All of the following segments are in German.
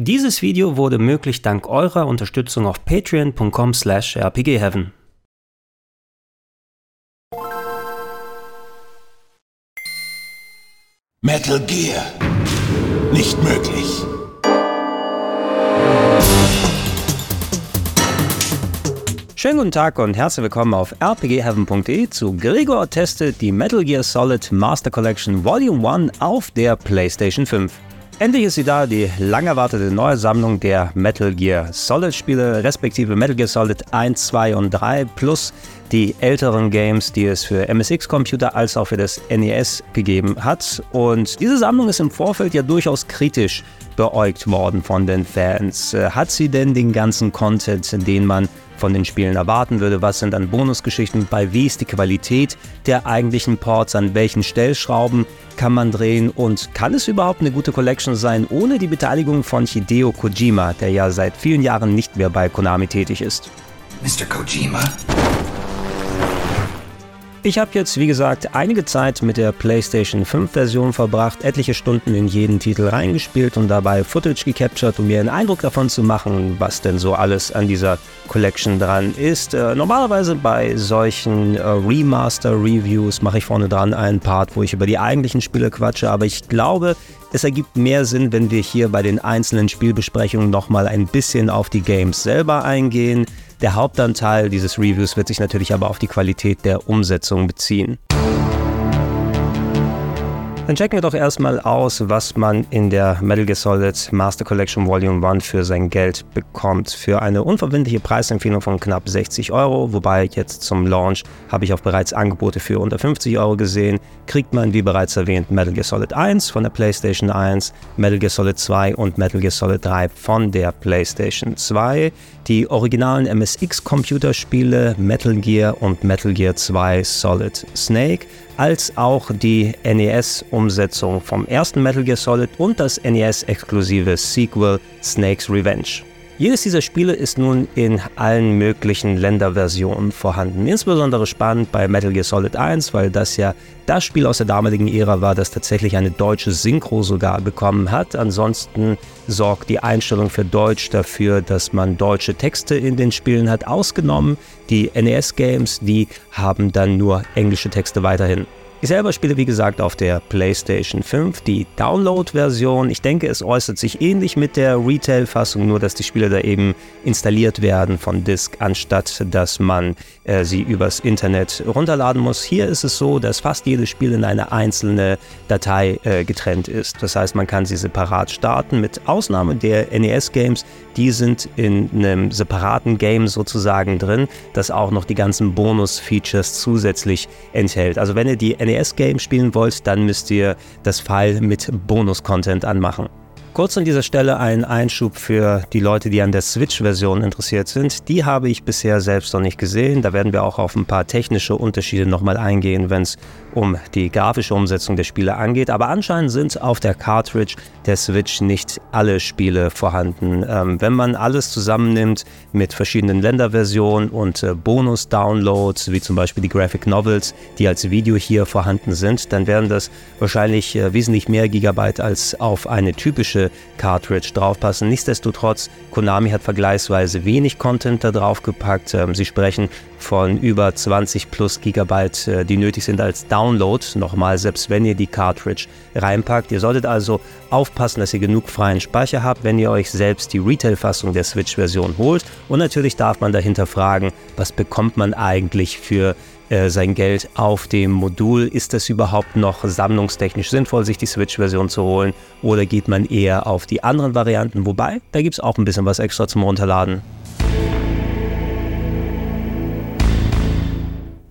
Dieses Video wurde möglich dank eurer Unterstützung auf patreon.com slash rpgheaven. Metal Gear. Nicht möglich. Schönen guten Tag und herzlich willkommen auf rpgheaven.de zu Gregor testet die Metal Gear Solid Master Collection Volume 1 auf der PlayStation 5. Endlich ist sie da, die lang erwartete neue Sammlung der Metal Gear Solid Spiele, respektive Metal Gear Solid 1, 2 und 3 plus die älteren Games, die es für MSX-Computer als auch für das NES gegeben hat. Und diese Sammlung ist im Vorfeld ja durchaus kritisch beäugt worden von den Fans. Äh, hat sie denn den ganzen Content, den man von den Spielen erwarten würde? Was sind dann Bonusgeschichten? Bei wie ist die Qualität der eigentlichen Ports? An welchen Stellschrauben kann man drehen? Und kann es überhaupt eine gute Collection sein ohne die Beteiligung von Hideo Kojima, der ja seit vielen Jahren nicht mehr bei Konami tätig ist? Mr. Kojima? Ich habe jetzt, wie gesagt, einige Zeit mit der PlayStation 5 Version verbracht, etliche Stunden in jeden Titel reingespielt und dabei Footage gecaptured, um mir einen Eindruck davon zu machen, was denn so alles an dieser Collection dran ist. Äh, normalerweise bei solchen äh, Remaster-Reviews mache ich vorne dran einen Part, wo ich über die eigentlichen Spiele quatsche, aber ich glaube, es ergibt mehr Sinn, wenn wir hier bei den einzelnen Spielbesprechungen nochmal ein bisschen auf die Games selber eingehen. Der Hauptanteil dieses Reviews wird sich natürlich aber auf die Qualität der Umsetzung beziehen. Dann checken wir doch erstmal aus, was man in der Metal Gear Solid Master Collection Volume 1 für sein Geld bekommt. Für eine unverbindliche Preisempfehlung von knapp 60 Euro, wobei jetzt zum Launch habe ich auch bereits Angebote für unter 50 Euro gesehen, kriegt man, wie bereits erwähnt, Metal Gear Solid 1 von der PlayStation 1, Metal Gear Solid 2 und Metal Gear Solid 3 von der PlayStation 2. Die originalen MSX-Computerspiele Metal Gear und Metal Gear 2 Solid Snake als auch die NES-Umsetzung vom ersten Metal Gear Solid und das NES-exklusive Sequel Snake's Revenge. Jedes dieser Spiele ist nun in allen möglichen Länderversionen vorhanden. Insbesondere spannend bei Metal Gear Solid 1, weil das ja das Spiel aus der damaligen Ära war, das tatsächlich eine deutsche Synchro sogar bekommen hat. Ansonsten sorgt die Einstellung für Deutsch dafür, dass man deutsche Texte in den Spielen hat, ausgenommen. Die NES-Games, die haben dann nur englische Texte weiterhin. Ich selber spiele wie gesagt auf der PlayStation 5 die Download-Version. Ich denke, es äußert sich ähnlich mit der Retail-Fassung, nur dass die Spiele da eben installiert werden von Disk, anstatt dass man äh, sie übers Internet runterladen muss. Hier ist es so, dass fast jedes Spiel in eine einzelne Datei äh, getrennt ist. Das heißt, man kann sie separat starten, mit Ausnahme der NES-Games. Die sind in einem separaten Game sozusagen drin, das auch noch die ganzen Bonus-Features zusätzlich enthält. Also wenn ihr die NES-Game spielen wollt, dann müsst ihr das File mit Bonus-Content anmachen. Kurz an dieser Stelle ein Einschub für die Leute, die an der Switch-Version interessiert sind. Die habe ich bisher selbst noch nicht gesehen. Da werden wir auch auf ein paar technische Unterschiede nochmal eingehen, wenn es um die grafische Umsetzung der Spiele angeht. Aber anscheinend sind auf der Cartridge der Switch nicht alle Spiele vorhanden. Ähm, wenn man alles zusammennimmt mit verschiedenen Länderversionen und äh, Bonus-Downloads, wie zum Beispiel die Graphic Novels, die als Video hier vorhanden sind, dann wären das wahrscheinlich äh, wesentlich mehr Gigabyte als auf eine typische Cartridge draufpassen. Nichtsdestotrotz, Konami hat vergleichsweise wenig Content da drauf gepackt. Ähm, sie sprechen von über 20 plus Gigabyte, äh, die nötig sind als Download. Nochmal, selbst wenn ihr die Cartridge reinpackt. Ihr solltet also aufpassen, dass ihr genug freien Speicher habt, wenn ihr euch selbst die Retail-Fassung der Switch-Version holt. Und natürlich darf man dahinter fragen, was bekommt man eigentlich für äh, sein Geld auf dem Modul. Ist es überhaupt noch sammlungstechnisch sinnvoll, sich die Switch-Version zu holen? Oder geht man eher auf die anderen Varianten? Wobei, da gibt es auch ein bisschen was extra zum Runterladen.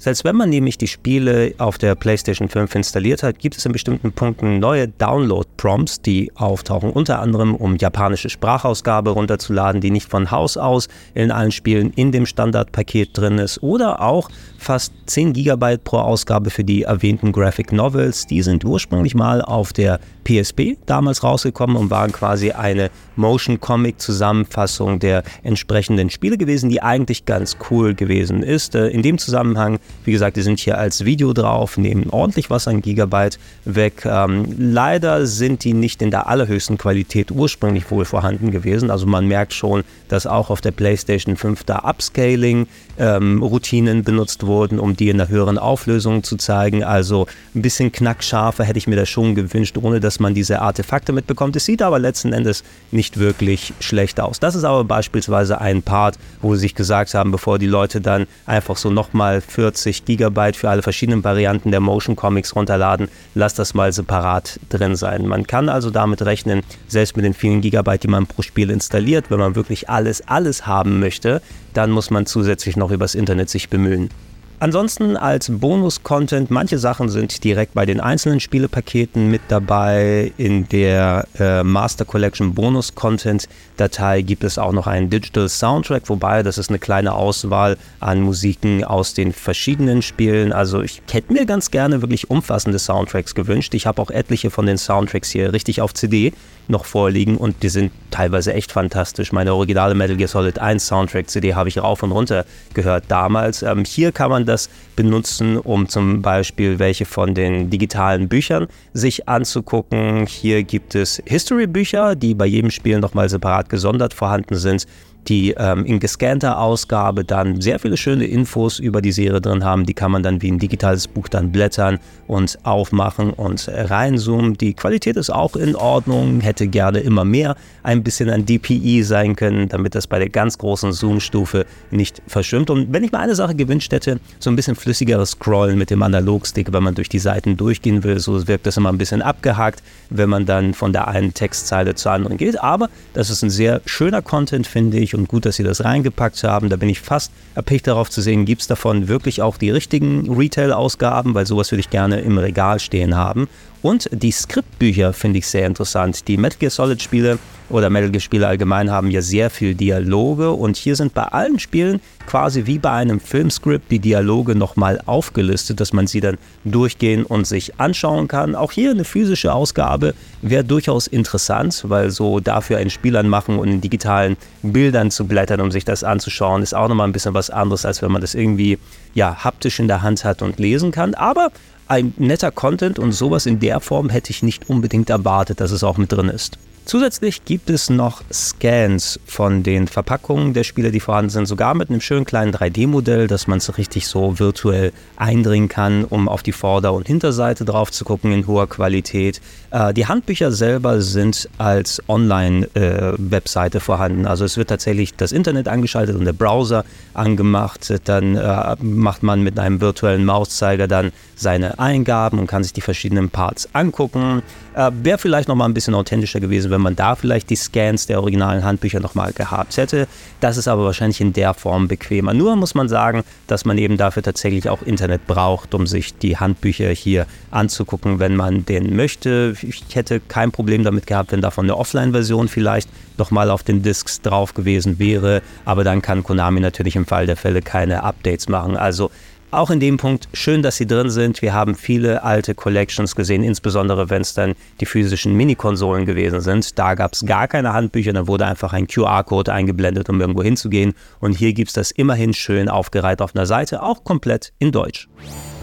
Selbst wenn man nämlich die Spiele auf der PlayStation 5 installiert hat, gibt es in bestimmten Punkten neue Download-Prompts, die auftauchen, unter anderem um japanische Sprachausgabe runterzuladen, die nicht von Haus aus in allen Spielen in dem Standardpaket drin ist, oder auch fast 10 GB pro Ausgabe für die erwähnten Graphic Novels. Die sind ursprünglich mal auf der PSP damals rausgekommen und waren quasi eine Motion Comic Zusammenfassung der entsprechenden Spiele gewesen, die eigentlich ganz cool gewesen ist. Äh, in dem Zusammenhang, wie gesagt, die sind hier als Video drauf, nehmen ordentlich was an Gigabyte weg. Ähm, leider sind die nicht in der allerhöchsten Qualität ursprünglich wohl vorhanden gewesen. Also man merkt schon, dass auch auf der PlayStation 5 da Upscaling-Routinen ähm, benutzt wurden, um die in der höheren Auflösung zu zeigen. Also ein bisschen knackscharfer hätte ich mir das schon gewünscht, ohne dass man diese Artefakte mitbekommt. Es sieht aber letzten Endes nicht nicht wirklich schlecht aus. Das ist aber beispielsweise ein Part, wo sie sich gesagt haben, bevor die Leute dann einfach so nochmal 40 Gigabyte für alle verschiedenen Varianten der Motion Comics runterladen, lass das mal separat drin sein. Man kann also damit rechnen, selbst mit den vielen Gigabyte, die man pro Spiel installiert, wenn man wirklich alles, alles haben möchte, dann muss man zusätzlich noch übers Internet sich bemühen. Ansonsten als Bonus-Content, manche Sachen sind direkt bei den einzelnen Spielepaketen mit dabei. In der äh, Master Collection Bonus-Content-Datei gibt es auch noch einen Digital Soundtrack, wobei das ist eine kleine Auswahl an Musiken aus den verschiedenen Spielen. Also ich hätte mir ganz gerne wirklich umfassende Soundtracks gewünscht. Ich habe auch etliche von den Soundtracks hier richtig auf CD noch vorliegen und die sind teilweise echt fantastisch. Meine originale Metal Gear Solid 1 Soundtrack CD habe ich rauf und runter gehört damals. Ähm, hier kann man das benutzen, um zum Beispiel welche von den digitalen Büchern sich anzugucken. Hier gibt es History-Bücher, die bei jedem Spiel nochmal separat gesondert vorhanden sind die ähm, in gescannter Ausgabe dann sehr viele schöne Infos über die Serie drin haben. Die kann man dann wie ein digitales Buch dann blättern und aufmachen und reinzoomen. Die Qualität ist auch in Ordnung, hätte gerne immer mehr ein bisschen an DPI sein können, damit das bei der ganz großen Zoom-Stufe nicht verschwimmt. Und wenn ich mir eine Sache gewünscht hätte, so ein bisschen flüssigeres Scrollen mit dem Analogstick, wenn man durch die Seiten durchgehen will, so wirkt das immer ein bisschen abgehakt, wenn man dann von der einen Textzeile zur anderen geht. Aber das ist ein sehr schöner Content, finde ich und gut, dass sie das reingepackt haben. Da bin ich fast erpicht darauf zu sehen, gibt es davon wirklich auch die richtigen Retail-Ausgaben, weil sowas würde ich gerne im Regal stehen haben. Und die Skriptbücher finde ich sehr interessant. Die Metal Gear Solid Spiele oder Metal Gear Spiele allgemein haben ja sehr viel Dialoge und hier sind bei allen Spielen quasi wie bei einem Filmskript die Dialoge nochmal aufgelistet, dass man sie dann durchgehen und sich anschauen kann. Auch hier eine physische Ausgabe wäre durchaus interessant, weil so dafür ein Spiel anmachen und in digitalen Bildern zu blättern, um sich das anzuschauen, ist auch nochmal ein bisschen was anderes, als wenn man das irgendwie ja haptisch in der Hand hat und lesen kann. Aber ein netter Content und sowas in der Form hätte ich nicht unbedingt erwartet, dass es auch mit drin ist. Zusätzlich gibt es noch Scans von den Verpackungen der Spiele, die vorhanden sind, sogar mit einem schönen kleinen 3D-Modell, dass man es richtig so virtuell eindringen kann, um auf die Vorder- und Hinterseite drauf zu gucken in hoher Qualität. Äh, die Handbücher selber sind als Online-Webseite äh, vorhanden. Also es wird tatsächlich das Internet angeschaltet und der Browser angemacht. Dann äh, macht man mit einem virtuellen Mauszeiger dann seine Eingaben und kann sich die verschiedenen Parts angucken. Äh, Wäre vielleicht noch mal ein bisschen authentischer gewesen, wenn man da vielleicht die Scans der originalen Handbücher noch mal gehabt hätte. Das ist aber wahrscheinlich in der Form bequemer. Nur muss man sagen, dass man eben dafür tatsächlich auch Internet braucht, um sich die Handbücher hier anzugucken, wenn man den möchte. Ich hätte kein Problem damit gehabt, wenn davon eine Offline-Version vielleicht noch mal auf den Discs drauf gewesen wäre. Aber dann kann Konami natürlich im Fall der Fälle keine Updates machen. Also auch in dem Punkt schön, dass sie drin sind. Wir haben viele alte Collections gesehen, insbesondere wenn es dann die physischen Mini-Konsolen gewesen sind. Da gab es gar keine Handbücher, da wurde einfach ein QR-Code eingeblendet, um irgendwo hinzugehen. Und hier gibt es das immerhin schön aufgereiht auf einer Seite, auch komplett in Deutsch.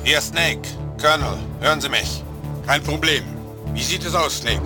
Hier Snake. Colonel, hören Sie mich. Kein Problem. Wie sieht es aus, Snake?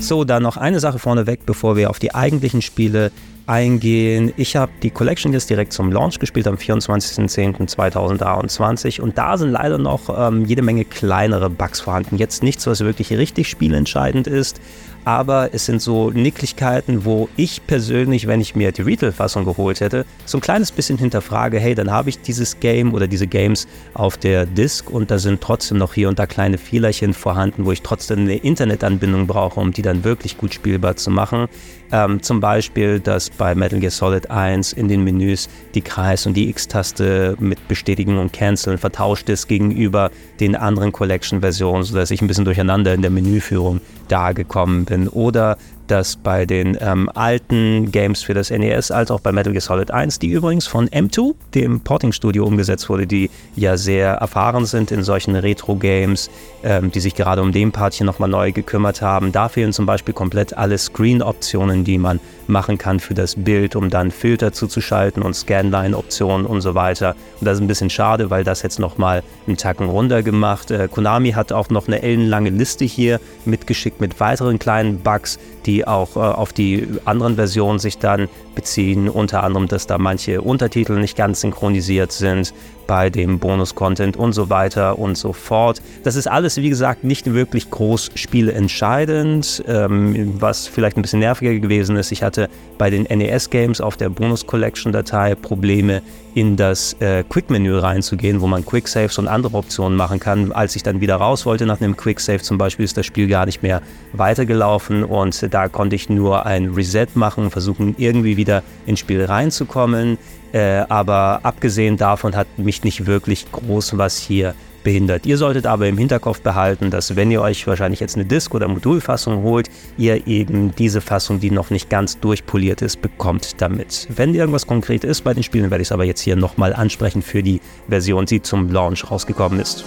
So, dann noch eine Sache vorneweg, bevor wir auf die eigentlichen Spiele eingehen. Ich habe die Collection jetzt direkt zum Launch gespielt am 24.10.2023 und da sind leider noch ähm, jede Menge kleinere Bugs vorhanden. Jetzt nichts, was wirklich richtig spielentscheidend ist, aber es sind so Nicklichkeiten, wo ich persönlich, wenn ich mir die Retail-Fassung geholt hätte, so ein kleines bisschen hinterfrage, hey, dann habe ich dieses Game oder diese Games auf der Disk und da sind trotzdem noch hier und da kleine Fehlerchen vorhanden, wo ich trotzdem eine Internetanbindung brauche, um die dann wirklich gut spielbar zu machen. Ähm, zum Beispiel, dass bei Metal Gear Solid 1 in den Menüs die Kreis- und die X-Taste mit Bestätigen und Canceln vertauscht ist gegenüber den anderen Collection-Versionen, sodass ich ein bisschen durcheinander in der Menüführung da gekommen bin. Oder dass bei den ähm, alten Games für das NES als auch bei Metal Gear Solid 1, die übrigens von M2, dem Porting-Studio, umgesetzt wurde, die ja sehr erfahren sind in solchen Retro-Games, ähm, die sich gerade um den Part hier nochmal neu gekümmert haben. Da fehlen zum Beispiel komplett alle Screen-Optionen, die man machen kann für das Bild, um dann Filter zuzuschalten und Scanline-Optionen und so weiter. Und das ist ein bisschen schade, weil das jetzt nochmal einen Tacken runter gemacht. Äh, Konami hat auch noch eine ellenlange Liste hier mitgeschickt mit weiteren kleinen Bugs, die auch äh, auf die anderen Versionen sich dann beziehen. Unter anderem, dass da manche Untertitel nicht ganz synchronisiert sind bei dem Bonus-Content und so weiter und so fort. Das ist alles, wie gesagt, nicht wirklich groß spieleentscheidend. Ähm, was vielleicht ein bisschen nerviger gewesen ist, ich hatte bei den NES-Games auf der Bonus-Collection-Datei Probleme, in das äh, Quick-Menü reinzugehen, wo man Quick-Saves und andere Optionen machen kann. Als ich dann wieder raus wollte nach einem Quick-Save zum Beispiel, ist das Spiel gar nicht mehr weitergelaufen und da konnte ich nur ein Reset machen, versuchen irgendwie wieder ins Spiel reinzukommen. Äh, aber abgesehen davon hat mich nicht wirklich groß was hier behindert. Ihr solltet aber im Hinterkopf behalten, dass wenn ihr euch wahrscheinlich jetzt eine Disk- oder Modulfassung holt, ihr eben diese Fassung, die noch nicht ganz durchpoliert ist, bekommt damit. Wenn irgendwas konkret ist bei den Spielen, werde ich es aber jetzt hier nochmal ansprechen für die Version, die zum Launch rausgekommen ist.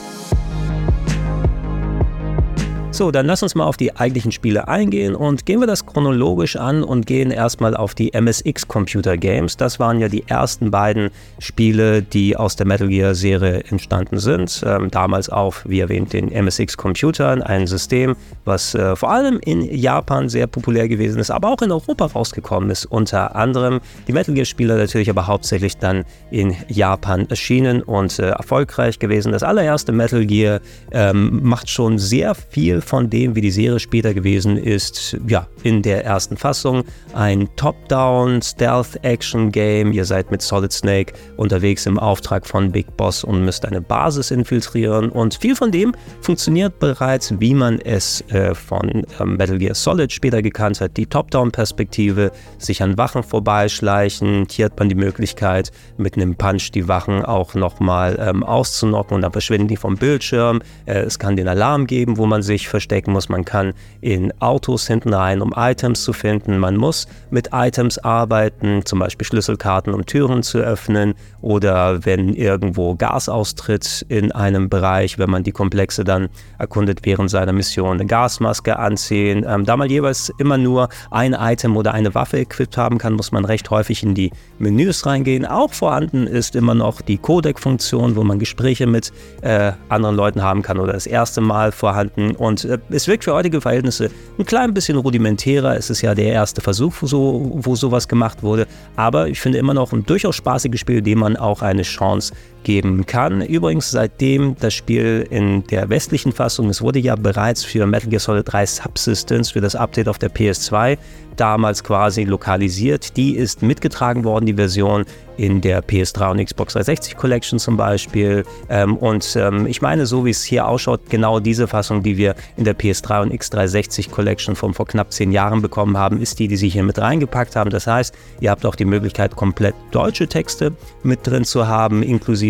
So, dann lass uns mal auf die eigentlichen Spiele eingehen und gehen wir das chronologisch an und gehen erstmal auf die MSX Computer Games. Das waren ja die ersten beiden Spiele, die aus der Metal Gear Serie entstanden sind. Ähm, damals auf, wie erwähnt, den MSX Computern, ein System, was äh, vor allem in Japan sehr populär gewesen ist, aber auch in Europa rausgekommen ist. Unter anderem die Metal Gear Spiele natürlich aber hauptsächlich dann in Japan erschienen und äh, erfolgreich gewesen. Das allererste Metal Gear ähm, macht schon sehr viel von dem, wie die Serie später gewesen ist, ja, in der ersten Fassung. Ein Top-Down Stealth-Action-Game. Ihr seid mit Solid Snake unterwegs im Auftrag von Big Boss und müsst eine Basis infiltrieren. Und viel von dem funktioniert bereits, wie man es äh, von ähm, Metal Gear Solid später gekannt hat. Die Top-Down-Perspektive, sich an Wachen vorbeischleichen. Hier hat man die Möglichkeit, mit einem Punch die Wachen auch nochmal ähm, auszunocken und dann verschwinden die vom Bildschirm. Äh, es kann den Alarm geben, wo man sich verstecken muss. Man kann in Autos hinten rein, um Items zu finden. Man muss mit Items arbeiten, zum Beispiel Schlüsselkarten, um Türen zu öffnen oder wenn irgendwo Gas austritt in einem Bereich, wenn man die Komplexe dann erkundet während seiner Mission, eine Gasmaske anziehen. Ähm, da man jeweils immer nur ein Item oder eine Waffe equipped haben kann, muss man recht häufig in die Menüs reingehen. Auch vorhanden ist immer noch die Codec-Funktion, wo man Gespräche mit äh, anderen Leuten haben kann oder das erste Mal vorhanden. Und äh, es wirkt für heutige Verhältnisse ein klein bisschen rudimentärer. Es ist ja der erste Versuch, wo, so, wo sowas gemacht wurde. Aber ich finde immer noch ein durchaus spaßiges Spiel, dem man auch eine Chance geben kann. Übrigens, seitdem das Spiel in der westlichen Fassung, es wurde ja bereits für Metal Gear Solid 3 Subsistence, für das Update auf der PS2, damals quasi lokalisiert. Die ist mitgetragen worden, die Version in der PS3 und Xbox 360 Collection zum Beispiel. Ähm, und ähm, ich meine, so wie es hier ausschaut, genau diese Fassung, die wir in der PS3 und X360 Collection von vor knapp zehn Jahren bekommen haben, ist die, die sie hier mit reingepackt haben. Das heißt, ihr habt auch die Möglichkeit, komplett deutsche Texte mit drin zu haben, inklusive,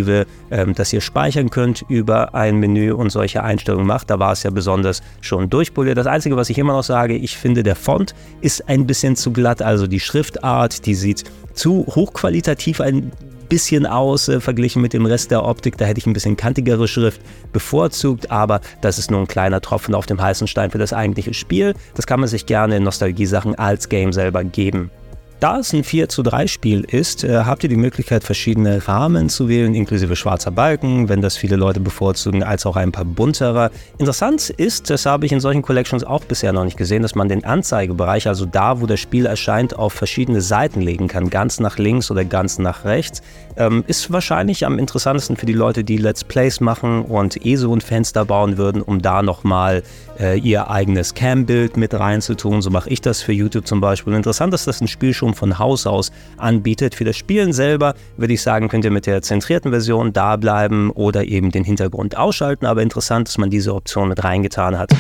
ähm, dass ihr speichern könnt über ein Menü und solche Einstellungen macht. Da war es ja besonders schon durchpoliert. Das Einzige, was ich immer noch sage, ich finde, der Font ist ein bisschen zu glatt. Also die Schriftart, die sieht zu hochqualitativ ein bisschen aus äh, verglichen mit dem Rest der Optik. Da hätte ich ein bisschen kantigere Schrift bevorzugt, aber das ist nur ein kleiner Tropfen auf dem heißen Stein für das eigentliche Spiel. Das kann man sich gerne in Nostalgie-Sachen als Game selber geben. Da es ein 4 zu 3 Spiel ist, äh, habt ihr die Möglichkeit, verschiedene Rahmen zu wählen, inklusive schwarzer Balken, wenn das viele Leute bevorzugen, als auch ein paar buntere. Interessant ist, das habe ich in solchen Collections auch bisher noch nicht gesehen, dass man den Anzeigebereich, also da, wo das Spiel erscheint, auf verschiedene Seiten legen kann, ganz nach links oder ganz nach rechts. Ähm, ist wahrscheinlich am interessantesten für die Leute, die Let's Plays machen und eh so ein Fenster bauen würden, um da nochmal äh, ihr eigenes Cam-Bild mit reinzutun. So mache ich das für YouTube zum Beispiel. Interessant ist, dass ein Spiel schon von Haus aus anbietet. Für das Spielen selber würde ich sagen, könnt ihr mit der zentrierten Version da bleiben oder eben den Hintergrund ausschalten. Aber interessant, dass man diese Option mit reingetan hat.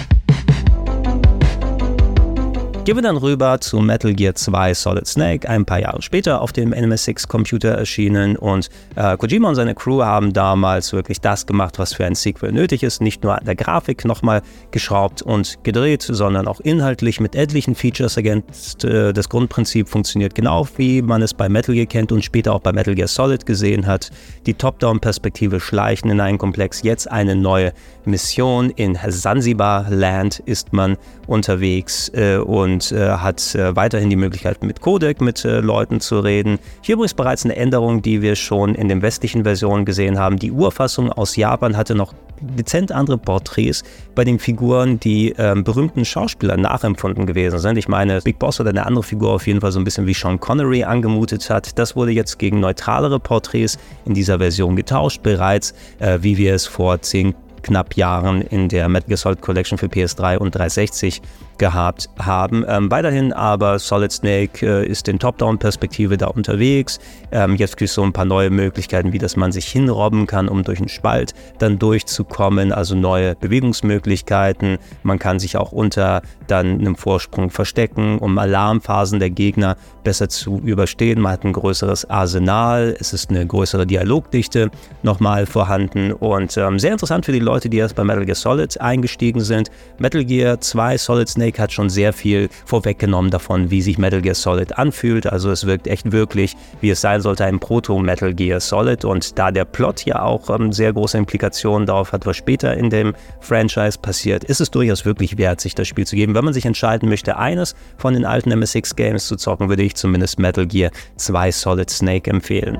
Gehen wir dann rüber zu Metal Gear 2 Solid Snake, ein paar Jahre später auf dem NMS6-Computer erschienen und äh, Kojima und seine Crew haben damals wirklich das gemacht, was für ein Sequel nötig ist. Nicht nur an der Grafik nochmal geschraubt und gedreht, sondern auch inhaltlich mit etlichen Features ergänzt. Äh, das Grundprinzip funktioniert genau, wie man es bei Metal Gear kennt und später auch bei Metal Gear Solid gesehen hat. Die Top-Down-Perspektive schleichen in einen Komplex. Jetzt eine neue Mission in Zanzibar Land ist man unterwegs äh, und und äh, hat äh, weiterhin die Möglichkeit, mit Codec mit äh, Leuten zu reden. Hier übrigens bereits eine Änderung, die wir schon in den westlichen Versionen gesehen haben. Die Urfassung aus Japan hatte noch dezent andere Porträts bei den Figuren, die ähm, berühmten Schauspielern nachempfunden gewesen sind. Ich meine, Big Boss oder eine andere Figur auf jeden Fall so ein bisschen wie Sean Connery angemutet hat. Das wurde jetzt gegen neutralere Porträts in dieser Version getauscht, bereits äh, wie wir es vor zehn knapp Jahren in der Metal Gear Solid Collection für PS3 und 360 gehabt haben. Ähm, weiterhin aber Solid Snake äh, ist in Top-Down-Perspektive da unterwegs. Ähm, jetzt gibt es so ein paar neue Möglichkeiten, wie dass man sich hinrobben kann, um durch einen Spalt dann durchzukommen. Also neue Bewegungsmöglichkeiten. Man kann sich auch unter dann einem Vorsprung verstecken, um Alarmphasen der Gegner besser zu überstehen. Man hat ein größeres Arsenal. Es ist eine größere Dialogdichte nochmal vorhanden und ähm, sehr interessant für die Leute, die erst bei Metal Gear Solid eingestiegen sind. Metal Gear 2 Solid Snake Remake hat schon sehr viel vorweggenommen davon, wie sich Metal Gear Solid anfühlt. Also es wirkt echt wirklich, wie es sein sollte, ein Proto-Metal Gear Solid. Und da der Plot ja auch ähm, sehr große Implikationen darauf hat, was später in dem Franchise passiert, ist es durchaus wirklich wert, sich das Spiel zu geben. Wenn man sich entscheiden möchte, eines von den alten MSX-Games zu zocken, würde ich zumindest Metal Gear 2 Solid Snake empfehlen.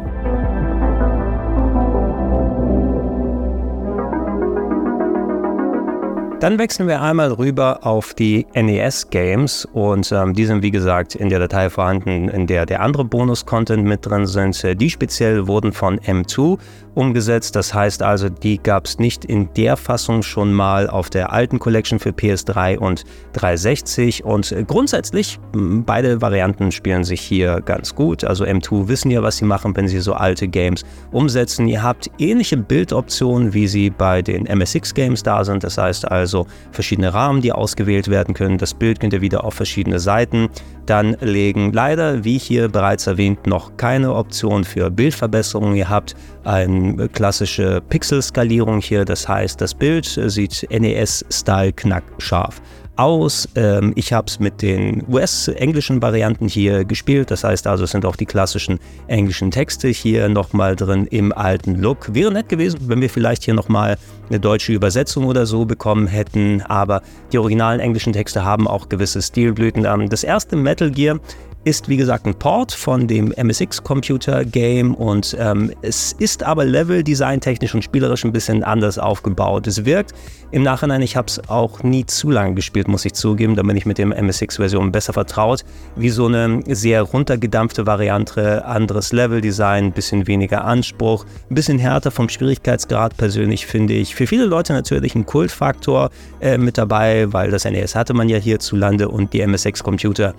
Dann wechseln wir einmal rüber auf die NES-Games und ähm, die sind wie gesagt in der Datei vorhanden, in der der andere Bonus-Content mit drin sind. Die speziell wurden von M2 umgesetzt. Das heißt also, die gab es nicht in der Fassung schon mal auf der alten Collection für PS3 und 360. Und grundsätzlich, beide Varianten spielen sich hier ganz gut. Also M2 wissen ja, was sie machen, wenn sie so alte Games umsetzen. Ihr habt ähnliche Bildoptionen, wie sie bei den MSX-Games da sind. Das heißt also verschiedene Rahmen, die ausgewählt werden können. Das Bild könnt ihr wieder auf verschiedene Seiten dann legen. Leider, wie hier bereits erwähnt, noch keine Option für Bildverbesserungen. Ihr habt eine klassische Pixelskalierung hier, das heißt, das Bild sieht NES-Style knackscharf aus. Ähm, ich habe es mit den US-englischen Varianten hier gespielt. Das heißt also, es sind auch die klassischen englischen Texte hier nochmal drin im alten Look. Wäre nett gewesen, wenn wir vielleicht hier nochmal eine deutsche Übersetzung oder so bekommen hätten. Aber die originalen englischen Texte haben auch gewisse Stilblüten. Das erste Metal Gear ist wie gesagt ein Port von dem MSX Computer Game und ähm, es ist aber Level-Design technisch und spielerisch ein bisschen anders aufgebaut. Es wirkt im Nachhinein, ich habe es auch nie zu lange gespielt, muss ich zugeben, da bin ich mit dem MSX-Version besser vertraut, wie so eine sehr runtergedampfte Variante, anderes Level-Design, ein bisschen weniger Anspruch, ein bisschen härter vom Schwierigkeitsgrad persönlich finde ich. Für viele Leute natürlich ein Kultfaktor äh, mit dabei, weil das NES hatte man ja hierzulande und die MSX-Computer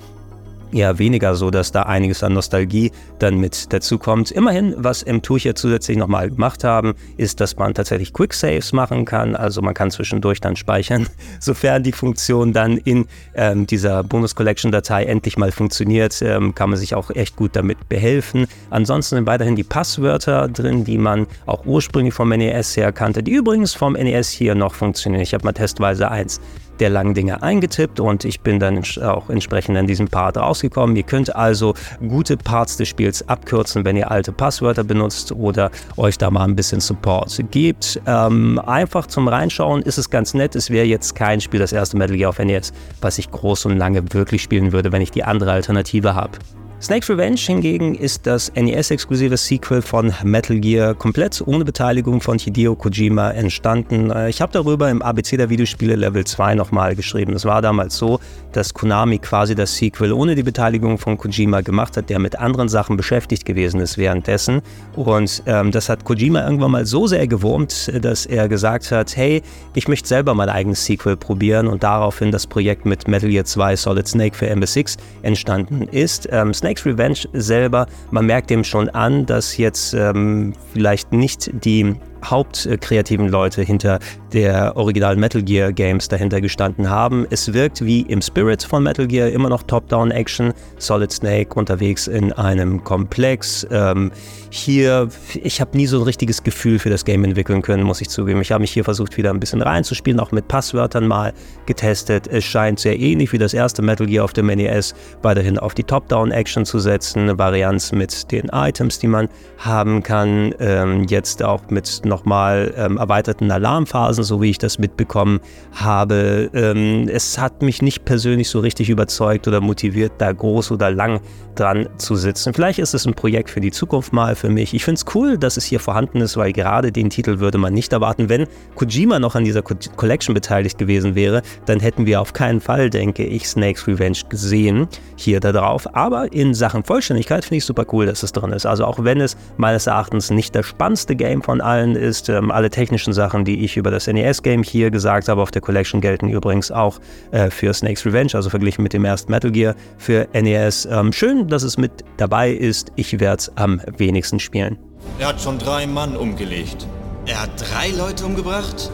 eher weniger so, dass da einiges an Nostalgie dann mit dazu kommt. Immerhin, was M2 hier zusätzlich nochmal gemacht haben, ist, dass man tatsächlich Quick Saves machen kann. Also man kann zwischendurch dann speichern, sofern die Funktion dann in ähm, dieser Bonus Collection Datei endlich mal funktioniert, ähm, kann man sich auch echt gut damit behelfen. Ansonsten sind weiterhin die Passwörter drin, die man auch ursprünglich vom NES her kannte, die übrigens vom NES hier noch funktionieren. Ich habe mal testweise eins der langen Dinge eingetippt und ich bin dann auch entsprechend in diesem Part rausgekommen. Ihr könnt also gute Parts des Spiels abkürzen, wenn ihr alte Passwörter benutzt oder euch da mal ein bisschen Support gebt. Ähm, einfach zum Reinschauen ist es ganz nett. Es wäre jetzt kein Spiel, das erste Metal Gear auf NES, was ich groß und lange wirklich spielen würde, wenn ich die andere Alternative habe. Snake's Revenge hingegen ist das NES-exklusive Sequel von Metal Gear, komplett ohne Beteiligung von Hideo Kojima entstanden. Äh, ich habe darüber im ABC der Videospiele Level 2 nochmal geschrieben. Es war damals so, dass Konami quasi das Sequel ohne die Beteiligung von Kojima gemacht hat, der mit anderen Sachen beschäftigt gewesen ist währenddessen. Und ähm, das hat Kojima irgendwann mal so sehr gewurmt, dass er gesagt hat, hey, ich möchte selber mein eigenes Sequel probieren und daraufhin das Projekt mit Metal Gear 2 Solid Snake für MSX entstanden ist. Ähm, Snake's Revenge selber, man merkt dem schon an, dass jetzt ähm, vielleicht nicht die hauptkreativen Leute hinter der originalen Metal Gear Games dahinter gestanden haben. Es wirkt wie im Spirit von Metal Gear, immer noch Top-Down-Action, Solid Snake unterwegs in einem Komplex. Ähm, hier, ich habe nie so ein richtiges Gefühl für das Game entwickeln können, muss ich zugeben. Ich habe mich hier versucht, wieder ein bisschen reinzuspielen, auch mit Passwörtern mal getestet. Es scheint sehr ähnlich wie das erste Metal Gear auf dem NES, weiterhin auf die Top-Down-Action zu setzen, Varianz mit den Items, die man haben kann. Ähm, jetzt auch mit nochmal ähm, erweiterten Alarmphasen, so wie ich das mitbekommen habe. Ähm, es hat mich nicht persönlich so richtig überzeugt oder motiviert, da groß oder lang dran zu sitzen. Vielleicht ist es ein Projekt für die Zukunft mal für mich. Ich finde es cool, dass es hier vorhanden ist, weil gerade den Titel würde man nicht erwarten. Wenn Kojima noch an dieser Collection beteiligt gewesen wäre, dann hätten wir auf keinen Fall, denke ich, Snake's Revenge gesehen hier da drauf. Aber in Sachen Vollständigkeit finde ich super cool, dass es drin ist. Also auch wenn es meines Erachtens nicht das spannendste Game von allen ist, ähm, alle technischen Sachen, die ich über das NES-Game hier gesagt habe, auf der Collection gelten übrigens auch äh, für Snake's Revenge, also verglichen mit dem ersten Metal Gear für NES. Ähm, schön, dass es mit dabei ist. Ich werde es am wenigsten spielen. Er hat schon drei Mann umgelegt. Er hat drei Leute umgebracht?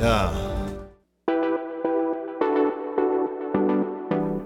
Ja.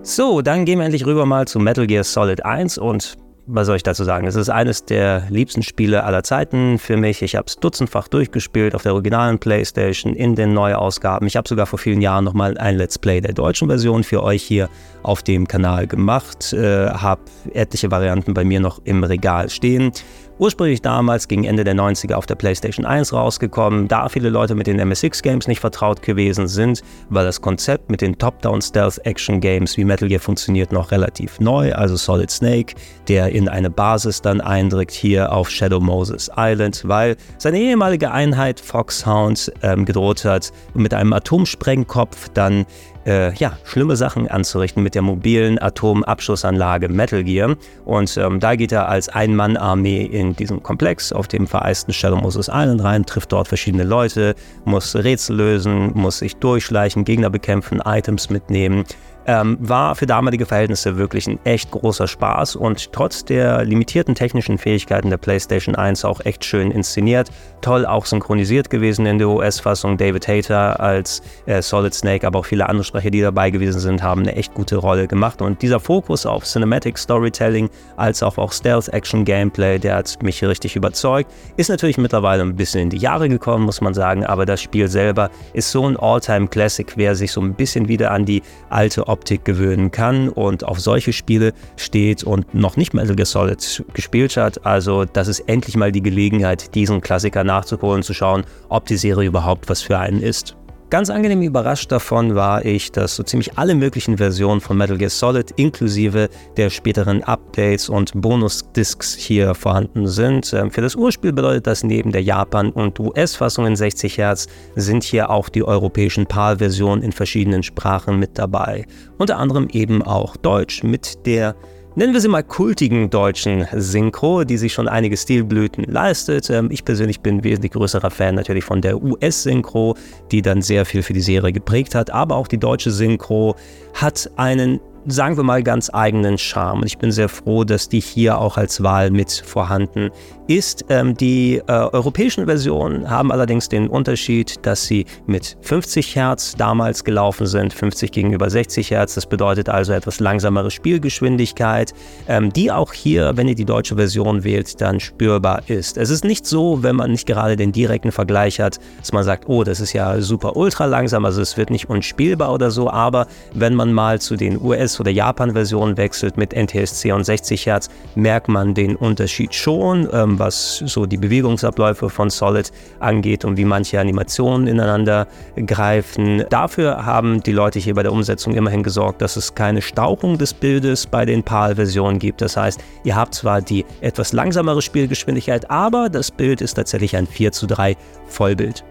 So, dann gehen wir endlich rüber mal zu Metal Gear Solid 1 und was soll ich dazu sagen? Es ist eines der liebsten Spiele aller Zeiten für mich. Ich habe es dutzendfach durchgespielt auf der originalen PlayStation, in den Neuausgaben. Ich habe sogar vor vielen Jahren nochmal ein Let's Play der deutschen Version für euch hier auf dem Kanal gemacht. Äh, habe etliche Varianten bei mir noch im Regal stehen. Ursprünglich damals gegen Ende der 90er auf der PlayStation 1 rausgekommen, da viele Leute mit den MSX-Games nicht vertraut gewesen sind, war das Konzept mit den Top-Down-Stealth-Action-Games wie Metal Gear funktioniert noch relativ neu, also Solid Snake, der in eine Basis dann eindringt hier auf Shadow Moses Island, weil seine ehemalige Einheit Foxhound ähm, gedroht hat, mit einem Atomsprengkopf dann äh, ja, schlimme Sachen anzurichten mit der mobilen Atomabschussanlage Metal Gear. Und ähm, da geht er als Ein-Mann-Armee in diesen Komplex auf dem vereisten Shadow Moses Island rein, trifft dort verschiedene Leute, muss Rätsel lösen, muss sich durchschleichen, Gegner bekämpfen, Items mitnehmen. Ähm, war für damalige Verhältnisse wirklich ein echt großer Spaß und trotz der limitierten technischen Fähigkeiten der PlayStation 1 auch echt schön inszeniert. Toll auch synchronisiert gewesen in der US-Fassung. David Hayter als äh, Solid Snake, aber auch viele andere Sprecher, die dabei gewesen sind, haben eine echt gute Rolle gemacht. Und dieser Fokus auf Cinematic Storytelling als auch auf Stealth-Action-Gameplay, der hat mich richtig überzeugt. Ist natürlich mittlerweile ein bisschen in die Jahre gekommen, muss man sagen, aber das Spiel selber ist so ein All-Time-Classic, wer sich so ein bisschen wieder an die alte Optik gewöhnen kann und auf solche Spiele steht und noch nicht Metal Gear Solid gespielt hat. Also das ist endlich mal die Gelegenheit, diesen Klassiker nachzuholen, zu schauen, ob die Serie überhaupt was für einen ist. Ganz angenehm überrascht davon war ich, dass so ziemlich alle möglichen Versionen von Metal Gear Solid inklusive der späteren Updates und Bonus-Discs hier vorhanden sind. Ähm, für das Urspiel bedeutet das neben der Japan- und US-Fassung in 60 Hertz sind hier auch die europäischen PAL-Versionen in verschiedenen Sprachen mit dabei. Unter anderem eben auch Deutsch mit der nennen wir sie mal kultigen deutschen Synchro, die sich schon einige Stilblüten leistet. Ähm, ich persönlich bin wesentlich größerer Fan natürlich von der US-Synchro, die dann sehr viel für die Serie geprägt hat, aber auch die deutsche Synchro hat einen sagen wir mal, ganz eigenen Charme. Und ich bin sehr froh, dass die hier auch als Wahl mit vorhanden ist. Ähm, die äh, europäischen Versionen haben allerdings den Unterschied, dass sie mit 50 Hertz damals gelaufen sind, 50 gegenüber 60 Hertz. Das bedeutet also etwas langsamere Spielgeschwindigkeit, ähm, die auch hier, wenn ihr die deutsche Version wählt, dann spürbar ist. Es ist nicht so, wenn man nicht gerade den direkten Vergleich hat, dass man sagt, oh, das ist ja super ultra langsam, also es wird nicht unspielbar oder so, aber wenn man mal zu den US- oder Japan-Versionen wechselt mit NTSC und 60 Hertz, merkt man den Unterschied schon. Ähm, was so die Bewegungsabläufe von Solid angeht und wie manche Animationen ineinander greifen. Dafür haben die Leute hier bei der Umsetzung immerhin gesorgt, dass es keine Stauchung des Bildes bei den PAL-Versionen gibt. Das heißt, ihr habt zwar die etwas langsamere Spielgeschwindigkeit, aber das Bild ist tatsächlich ein 4 zu 3 Vollbild.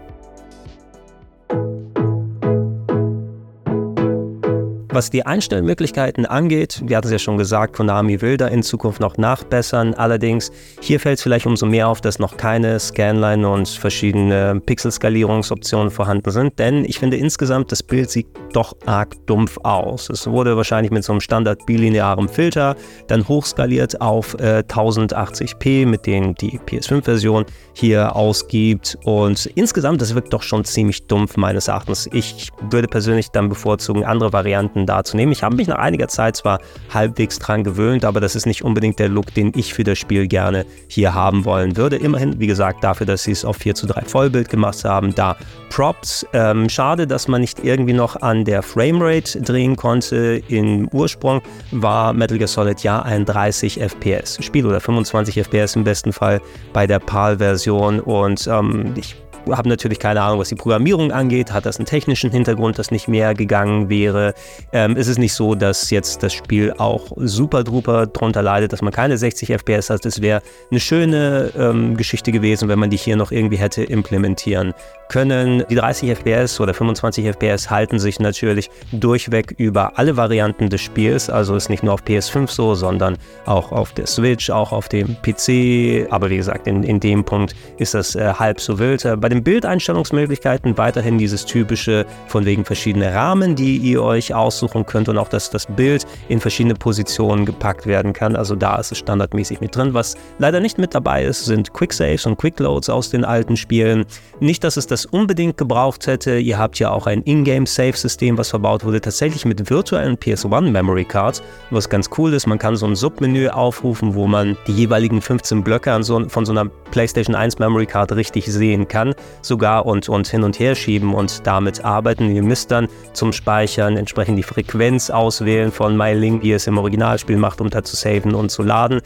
Was die Einstellmöglichkeiten angeht, wir hatten es ja schon gesagt, Konami will da in Zukunft noch nachbessern. Allerdings, hier fällt es vielleicht umso mehr auf, dass noch keine Scanline und verschiedene Pixelskalierungsoptionen vorhanden sind. Denn ich finde insgesamt, das Bild sieht doch arg dumpf aus. Es wurde wahrscheinlich mit so einem Standard bilinearem Filter dann hochskaliert auf äh, 1080p, mit denen die PS5-Version hier ausgibt. Und insgesamt, das wirkt doch schon ziemlich dumpf meines Erachtens. Ich würde persönlich dann bevorzugen, andere Varianten zu nehmen. Ich habe mich nach einiger Zeit zwar halbwegs dran gewöhnt, aber das ist nicht unbedingt der Look, den ich für das Spiel gerne hier haben wollen würde. Immerhin, wie gesagt, dafür, dass sie es auf 4 zu 3 Vollbild gemacht haben, da Props. Ähm, schade, dass man nicht irgendwie noch an der Framerate drehen konnte. Im Ursprung war Metal Gear Solid ja ein 30 FPS Spiel oder 25 FPS im besten Fall bei der PAL-Version und ähm, ich habe natürlich keine Ahnung, was die Programmierung angeht. Hat das einen technischen Hintergrund, dass nicht mehr gegangen wäre? Ähm, ist es nicht so, dass jetzt das Spiel auch super drüber drunter leidet, dass man keine 60 FPS hat? Das wäre eine schöne ähm, Geschichte gewesen, wenn man die hier noch irgendwie hätte implementieren können. Die 30 FPS oder 25 FPS halten sich natürlich durchweg über alle Varianten des Spiels. Also ist nicht nur auf PS5 so, sondern auch auf der Switch, auch auf dem PC. Aber wie gesagt, in, in dem Punkt ist das äh, halb so wild. Äh, bei den Bildeinstellungsmöglichkeiten weiterhin dieses typische von wegen verschiedene Rahmen, die ihr euch aussuchen könnt und auch, dass das Bild in verschiedene Positionen gepackt werden kann. Also da ist es standardmäßig mit drin. Was leider nicht mit dabei ist, sind Quicksaves und Quickloads aus den alten Spielen. Nicht, dass es das unbedingt gebraucht hätte. Ihr habt ja auch ein Ingame-Save-System, was verbaut wurde, tatsächlich mit virtuellen PS1 Memory Cards, was ganz cool ist. Man kann so ein Submenü aufrufen, wo man die jeweiligen 15 Blöcke so, von so einer PlayStation 1 Memory Card richtig sehen kann, sogar und, und hin und her schieben und damit arbeiten. Ihr müsst dann zum Speichern entsprechend die Frequenz auswählen von MyLink, wie es im Originalspiel macht, um da zu saven und zu laden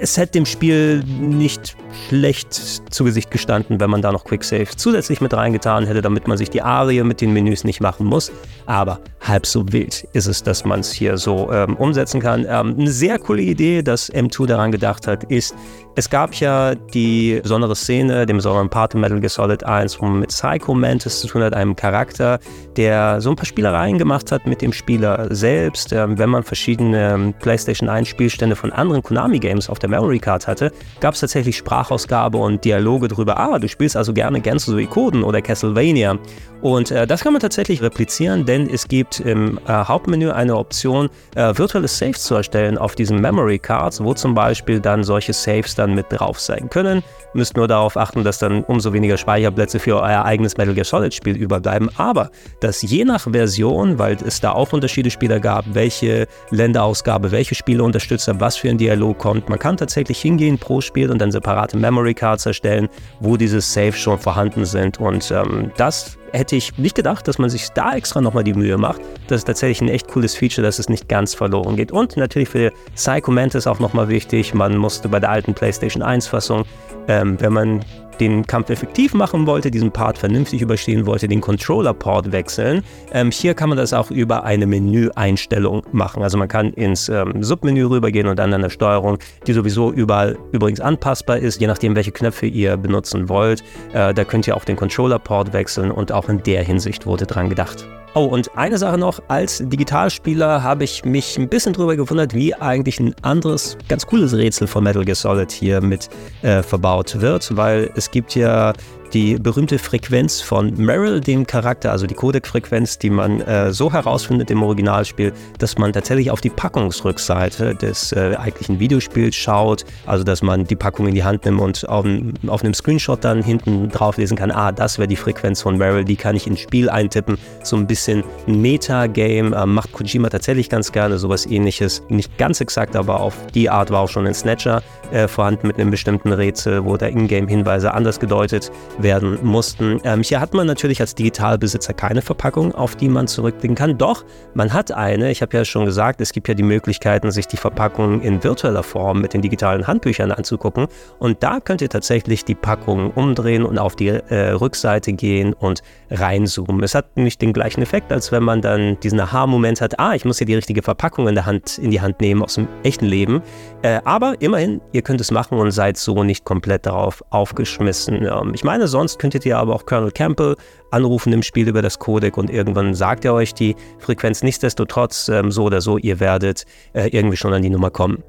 es hätte dem Spiel nicht schlecht zu Gesicht gestanden, wenn man da noch Quicksave zusätzlich mit reingetan hätte, damit man sich die Arie mit den Menüs nicht machen muss. Aber halb so wild ist es, dass man es hier so ähm, umsetzen kann. Ähm, eine sehr coole Idee, dass M2 daran gedacht hat, ist, es gab ja die besondere Szene, den besonderen Part in Metal Gear Solid 1, wo man mit Psycho Mantis zu tun hat, einem Charakter, der so ein paar Spielereien gemacht hat mit dem Spieler selbst. Ähm, wenn man verschiedene ähm, PlayStation 1 Spielstände von anderen Konami Games auf der Memory Card hatte, gab es tatsächlich Sprachausgabe und Dialoge darüber. Ah, du spielst also gerne Genso Suikoden oder Castlevania. Und äh, das kann man tatsächlich replizieren, denn es gibt im äh, Hauptmenü eine Option, äh, virtuelle Saves zu erstellen auf diesen Memory Cards, wo zum Beispiel dann solche Saves dann mit drauf sein können. Müsst nur darauf achten, dass dann umso weniger Speicherplätze für euer eigenes Metal Gear Solid Spiel überbleiben. Aber dass je nach Version, weil es da auch Unterschiede Spieler gab, welche Länderausgabe, welche Spiele unterstützt haben, was für ein Dialog kommt, man kann tatsächlich hingehen pro Spiel und dann separate Memory Cards erstellen, wo diese Saves schon vorhanden sind. Und ähm, das hätte ich nicht gedacht, dass man sich da extra nochmal die Mühe macht. Das ist tatsächlich ein echt cooles Feature, dass es nicht ganz verloren geht. Und natürlich für Psycho Mantis auch nochmal wichtig, man musste bei der alten PlayStation 1-Fassung, ähm, wenn man den Kampf effektiv machen wollte, diesen Part vernünftig überstehen wollte, den Controller-Port wechseln. Ähm, hier kann man das auch über eine Menüeinstellung machen. Also man kann ins ähm, Submenü rübergehen und dann an der Steuerung, die sowieso überall übrigens anpassbar ist, je nachdem, welche Knöpfe ihr benutzen wollt. Äh, da könnt ihr auch den Controller-Port wechseln und auch in der Hinsicht wurde dran gedacht. Oh, und eine Sache noch, als Digitalspieler habe ich mich ein bisschen drüber gewundert, wie eigentlich ein anderes, ganz cooles Rätsel von Metal Gear Solid hier mit äh, verbaut wird, weil es gibt ja die berühmte Frequenz von Meryl, dem Charakter, also die Codec-Frequenz, die man äh, so herausfindet im Originalspiel, dass man tatsächlich auf die Packungsrückseite des äh, eigentlichen Videospiels schaut, also dass man die Packung in die Hand nimmt und auf, auf einem Screenshot dann hinten drauf lesen kann, ah, das wäre die Frequenz von Meryl, die kann ich ins Spiel eintippen. So ein bisschen Meta-Game äh, macht Kojima tatsächlich ganz gerne, sowas ähnliches. Nicht ganz exakt, aber auf die Art war auch schon in Snatcher äh, vorhanden mit einem bestimmten Rätsel, wo da Ingame-Hinweise anders gedeutet werden mussten. Ähm, hier hat man natürlich als Digitalbesitzer keine Verpackung, auf die man zurückblicken kann. Doch, man hat eine. Ich habe ja schon gesagt, es gibt ja die Möglichkeiten, sich die Verpackung in virtueller Form mit den digitalen Handbüchern anzugucken. Und da könnt ihr tatsächlich die Packung umdrehen und auf die äh, Rückseite gehen und reinzoomen. Es hat nicht den gleichen Effekt, als wenn man dann diesen Aha-Moment hat, ah, ich muss hier die richtige Verpackung in, der Hand, in die Hand nehmen aus dem echten Leben. Äh, aber immerhin, ihr könnt es machen und seid so nicht komplett darauf aufgeschmissen. Ähm, ich meine, sonst könntet ihr aber auch Colonel Campbell anrufen im Spiel über das Codec und irgendwann sagt er euch die Frequenz. Nichtsdestotrotz, ähm, so oder so, ihr werdet äh, irgendwie schon an die Nummer kommen.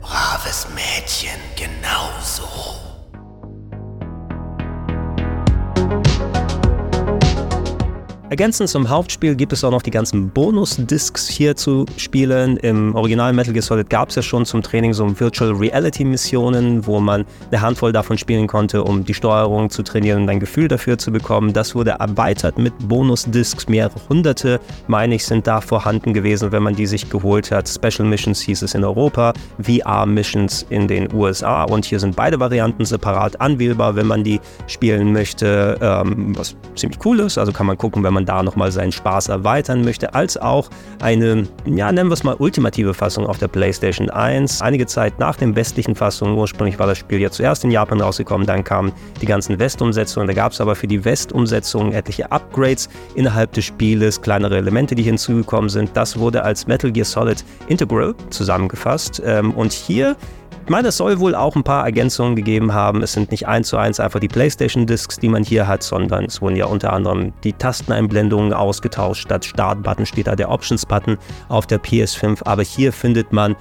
Braves Mädchen, Ergänzend zum Hauptspiel gibt es auch noch die ganzen Bonus-Discs hier zu spielen. Im Original Metal Gear Solid gab es ja schon zum Training so Virtual Reality Missionen, wo man eine Handvoll davon spielen konnte, um die Steuerung zu trainieren und ein Gefühl dafür zu bekommen. Das wurde erweitert mit Bonus-Discs. Mehrere hunderte, meine ich, sind da vorhanden gewesen, wenn man die sich geholt hat. Special Missions hieß es in Europa, VR-Missions in den USA. Und hier sind beide Varianten separat anwählbar, wenn man die spielen möchte, ähm, was ziemlich cool ist. Also kann man gucken, wenn man man da nochmal seinen Spaß erweitern möchte, als auch eine, ja, nennen wir es mal ultimative Fassung auf der PlayStation 1. Einige Zeit nach den westlichen Fassungen, ursprünglich war das Spiel ja zuerst in Japan rausgekommen, dann kamen die ganzen West-Umsetzungen. Da gab es aber für die West-Umsetzungen etliche Upgrades innerhalb des Spieles, kleinere Elemente, die hinzugekommen sind. Das wurde als Metal Gear Solid Integral zusammengefasst. Ähm, und hier ich meine, es soll wohl auch ein paar Ergänzungen gegeben haben. Es sind nicht eins zu eins einfach die PlayStation-Discs, die man hier hat, sondern es wurden ja unter anderem die Tasteneinblendungen ausgetauscht. Statt Start-Button steht da der Options-Button auf der PS5. Aber hier findet man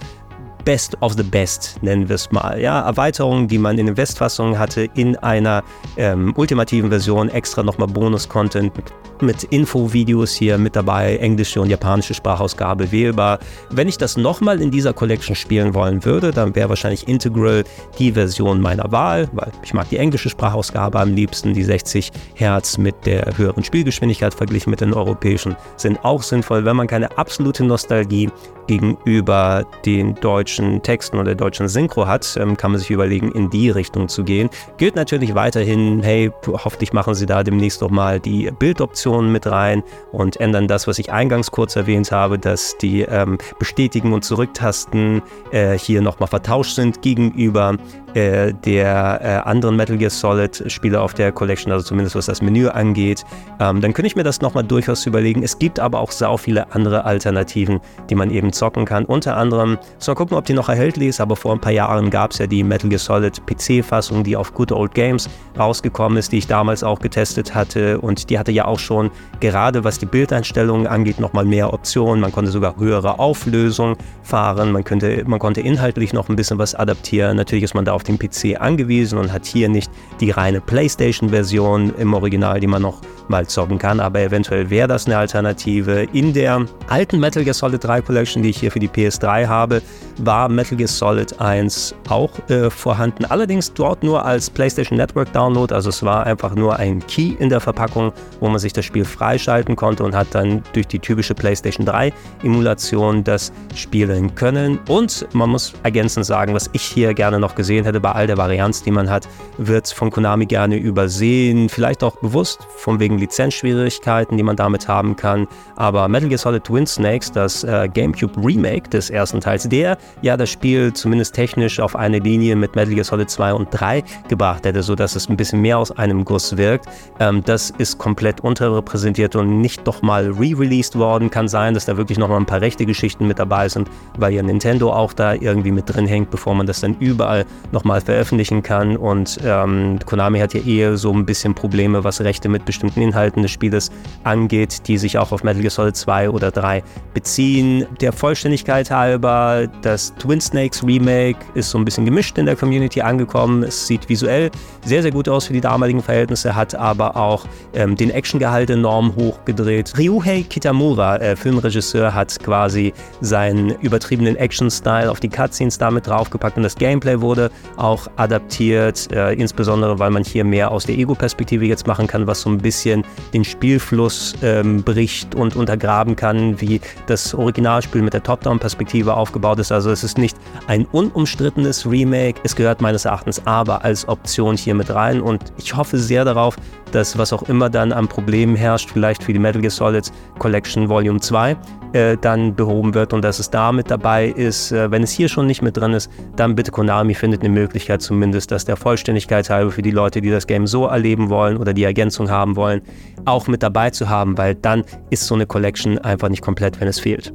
Best of the Best, nennen wir es mal. Ja, Erweiterungen, die man in den Westfassungen hatte, in einer ähm, ultimativen Version, extra nochmal Bonus-Content mit Infovideos hier mit dabei, englische und japanische Sprachausgabe wählbar. Wenn ich das nochmal in dieser Collection spielen wollen würde, dann wäre wahrscheinlich Integral die Version meiner Wahl, weil ich mag die englische Sprachausgabe am liebsten. Die 60 Hertz mit der höheren Spielgeschwindigkeit verglichen mit den europäischen sind auch sinnvoll, wenn man keine absolute Nostalgie gegenüber den deutschen Texten oder der deutschen Synchro hat, ähm, kann man sich überlegen, in die Richtung zu gehen. Gilt natürlich weiterhin, hey, hoffentlich machen sie da demnächst doch mal die Bildoptionen mit rein und ändern das, was ich eingangs kurz erwähnt habe, dass die ähm, Bestätigen und Zurücktasten äh, hier nochmal vertauscht sind gegenüber äh, der äh, anderen Metal Gear Solid Spiele auf der Collection, also zumindest was das Menü angeht. Ähm, dann könnte ich mir das nochmal durchaus überlegen. Es gibt aber auch sau viele andere Alternativen, die man eben zocken kann. Unter anderem, so mal gucken, ob die noch erhältlich ist, aber vor ein paar Jahren gab es ja die Metal Gear Solid PC-Fassung, die auf Good Old Games rausgekommen ist, die ich damals auch getestet hatte. Und die hatte ja auch schon, gerade was die Bildeinstellungen angeht, nochmal mehr Optionen. Man konnte sogar höhere Auflösung fahren. Man, könnte, man konnte inhaltlich noch ein bisschen was adaptieren. Natürlich ist man da auf den PC angewiesen und hat hier nicht die reine PlayStation-Version im Original, die man noch mal zocken kann, aber eventuell wäre das eine Alternative. In der alten Metal Gear Solid 3 Collection, die ich hier für die PS3 habe, war Metal Gear Solid 1 auch äh, vorhanden. Allerdings dort nur als PlayStation Network Download, also es war einfach nur ein Key in der Verpackung, wo man sich das Spiel freischalten konnte und hat dann durch die typische PlayStation 3 Emulation das spielen können. Und man muss ergänzend sagen, was ich hier gerne noch gesehen hätte, hätte bei all der Varianz, die man hat, wird von Konami gerne übersehen. Vielleicht auch bewusst, von wegen Lizenzschwierigkeiten, die man damit haben kann. Aber Metal Gear Solid Twin Snakes, das äh, GameCube Remake des ersten Teils, der ja das Spiel zumindest technisch auf eine Linie mit Metal Gear Solid 2 und 3 gebracht hätte, sodass es ein bisschen mehr aus einem Guss wirkt. Ähm, das ist komplett unterrepräsentiert und nicht doch mal re-released worden. Kann sein, dass da wirklich noch mal ein paar rechte Geschichten mit dabei sind, weil ja Nintendo auch da irgendwie mit drin hängt, bevor man das dann überall noch nochmal veröffentlichen kann. Und ähm, Konami hat ja eher so ein bisschen Probleme, was Rechte mit bestimmten Inhalten des Spieles angeht, die sich auch auf Metal Gear Solid 2 oder 3 beziehen. Der Vollständigkeit halber, das Twin Snakes Remake ist so ein bisschen gemischt in der Community angekommen. Es sieht visuell sehr, sehr gut aus für die damaligen Verhältnisse, hat aber auch ähm, den Actiongehalt enorm hochgedreht. Ryuhei Kitamura, äh, Filmregisseur, hat quasi seinen übertriebenen Action-Style auf die Cutscenes damit draufgepackt und das Gameplay wurde auch adaptiert, äh, insbesondere weil man hier mehr aus der Ego-Perspektive jetzt machen kann, was so ein bisschen den Spielfluss ähm, bricht und untergraben kann, wie das Originalspiel mit der Top-Down-Perspektive aufgebaut ist. Also es ist nicht ein unumstrittenes Remake, es gehört meines Erachtens aber als Option hier mit rein und ich hoffe sehr darauf, dass was auch immer dann an Problemen herrscht, vielleicht für die Metal Gear Solid Collection Volume 2, äh, dann behoben wird und dass es da mit dabei ist. Äh, wenn es hier schon nicht mit drin ist, dann bitte Konami findet eine Möglichkeit zumindest, dass der Vollständigkeit halber für die Leute, die das Game so erleben wollen oder die Ergänzung haben wollen, auch mit dabei zu haben, weil dann ist so eine Collection einfach nicht komplett, wenn es fehlt.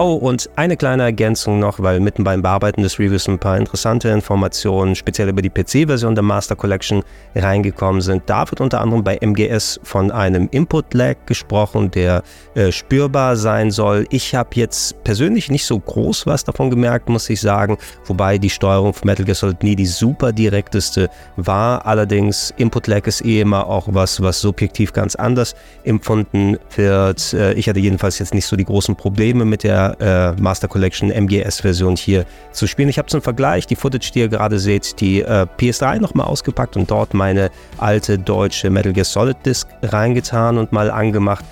Oh, und eine kleine Ergänzung noch, weil mitten beim Bearbeiten des Reviews ein paar interessante Informationen, speziell über die PC-Version der Master Collection, reingekommen sind. Da wird unter anderem bei MGS von einem Input-Lag gesprochen, der äh, spürbar sein soll. Ich habe jetzt persönlich nicht so groß was davon gemerkt, muss ich sagen, wobei die Steuerung von Metal Gear Solid nie die super direkteste war. Allerdings, Input-Lag ist eh immer auch was, was subjektiv ganz anders empfunden wird. Äh, ich hatte jedenfalls jetzt nicht so die großen Probleme mit der äh, Master Collection MGS-Version hier zu spielen. Ich habe zum Vergleich die Footage, die ihr gerade seht, die äh, PS3 nochmal ausgepackt und dort meine alte deutsche Metal Gear Solid Disc reingetan und mal angemacht.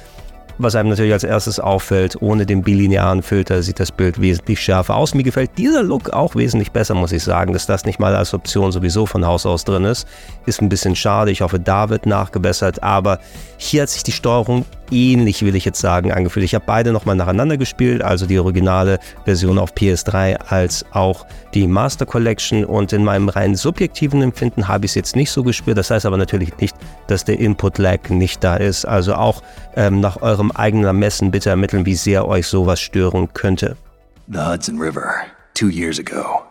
Was einem natürlich als erstes auffällt, ohne den bilinearen Filter sieht das Bild wesentlich schärfer aus. Mir gefällt dieser Look auch wesentlich besser, muss ich sagen. Dass das nicht mal als Option sowieso von Haus aus drin ist, ist ein bisschen schade. Ich hoffe, da wird nachgebessert. Aber hier hat sich die Steuerung ähnlich, will ich jetzt sagen, angefühlt. Ich habe beide nochmal nacheinander gespielt, also die originale Version auf PS3 als auch die Master Collection. Und in meinem rein subjektiven Empfinden habe ich es jetzt nicht so gespürt. Das heißt aber natürlich nicht, dass der Input-Lag nicht da ist. Also auch ähm, nach eurem eigenen Ermessen bitte ermitteln, wie sehr euch sowas stören könnte. The Hudson River, two years ago.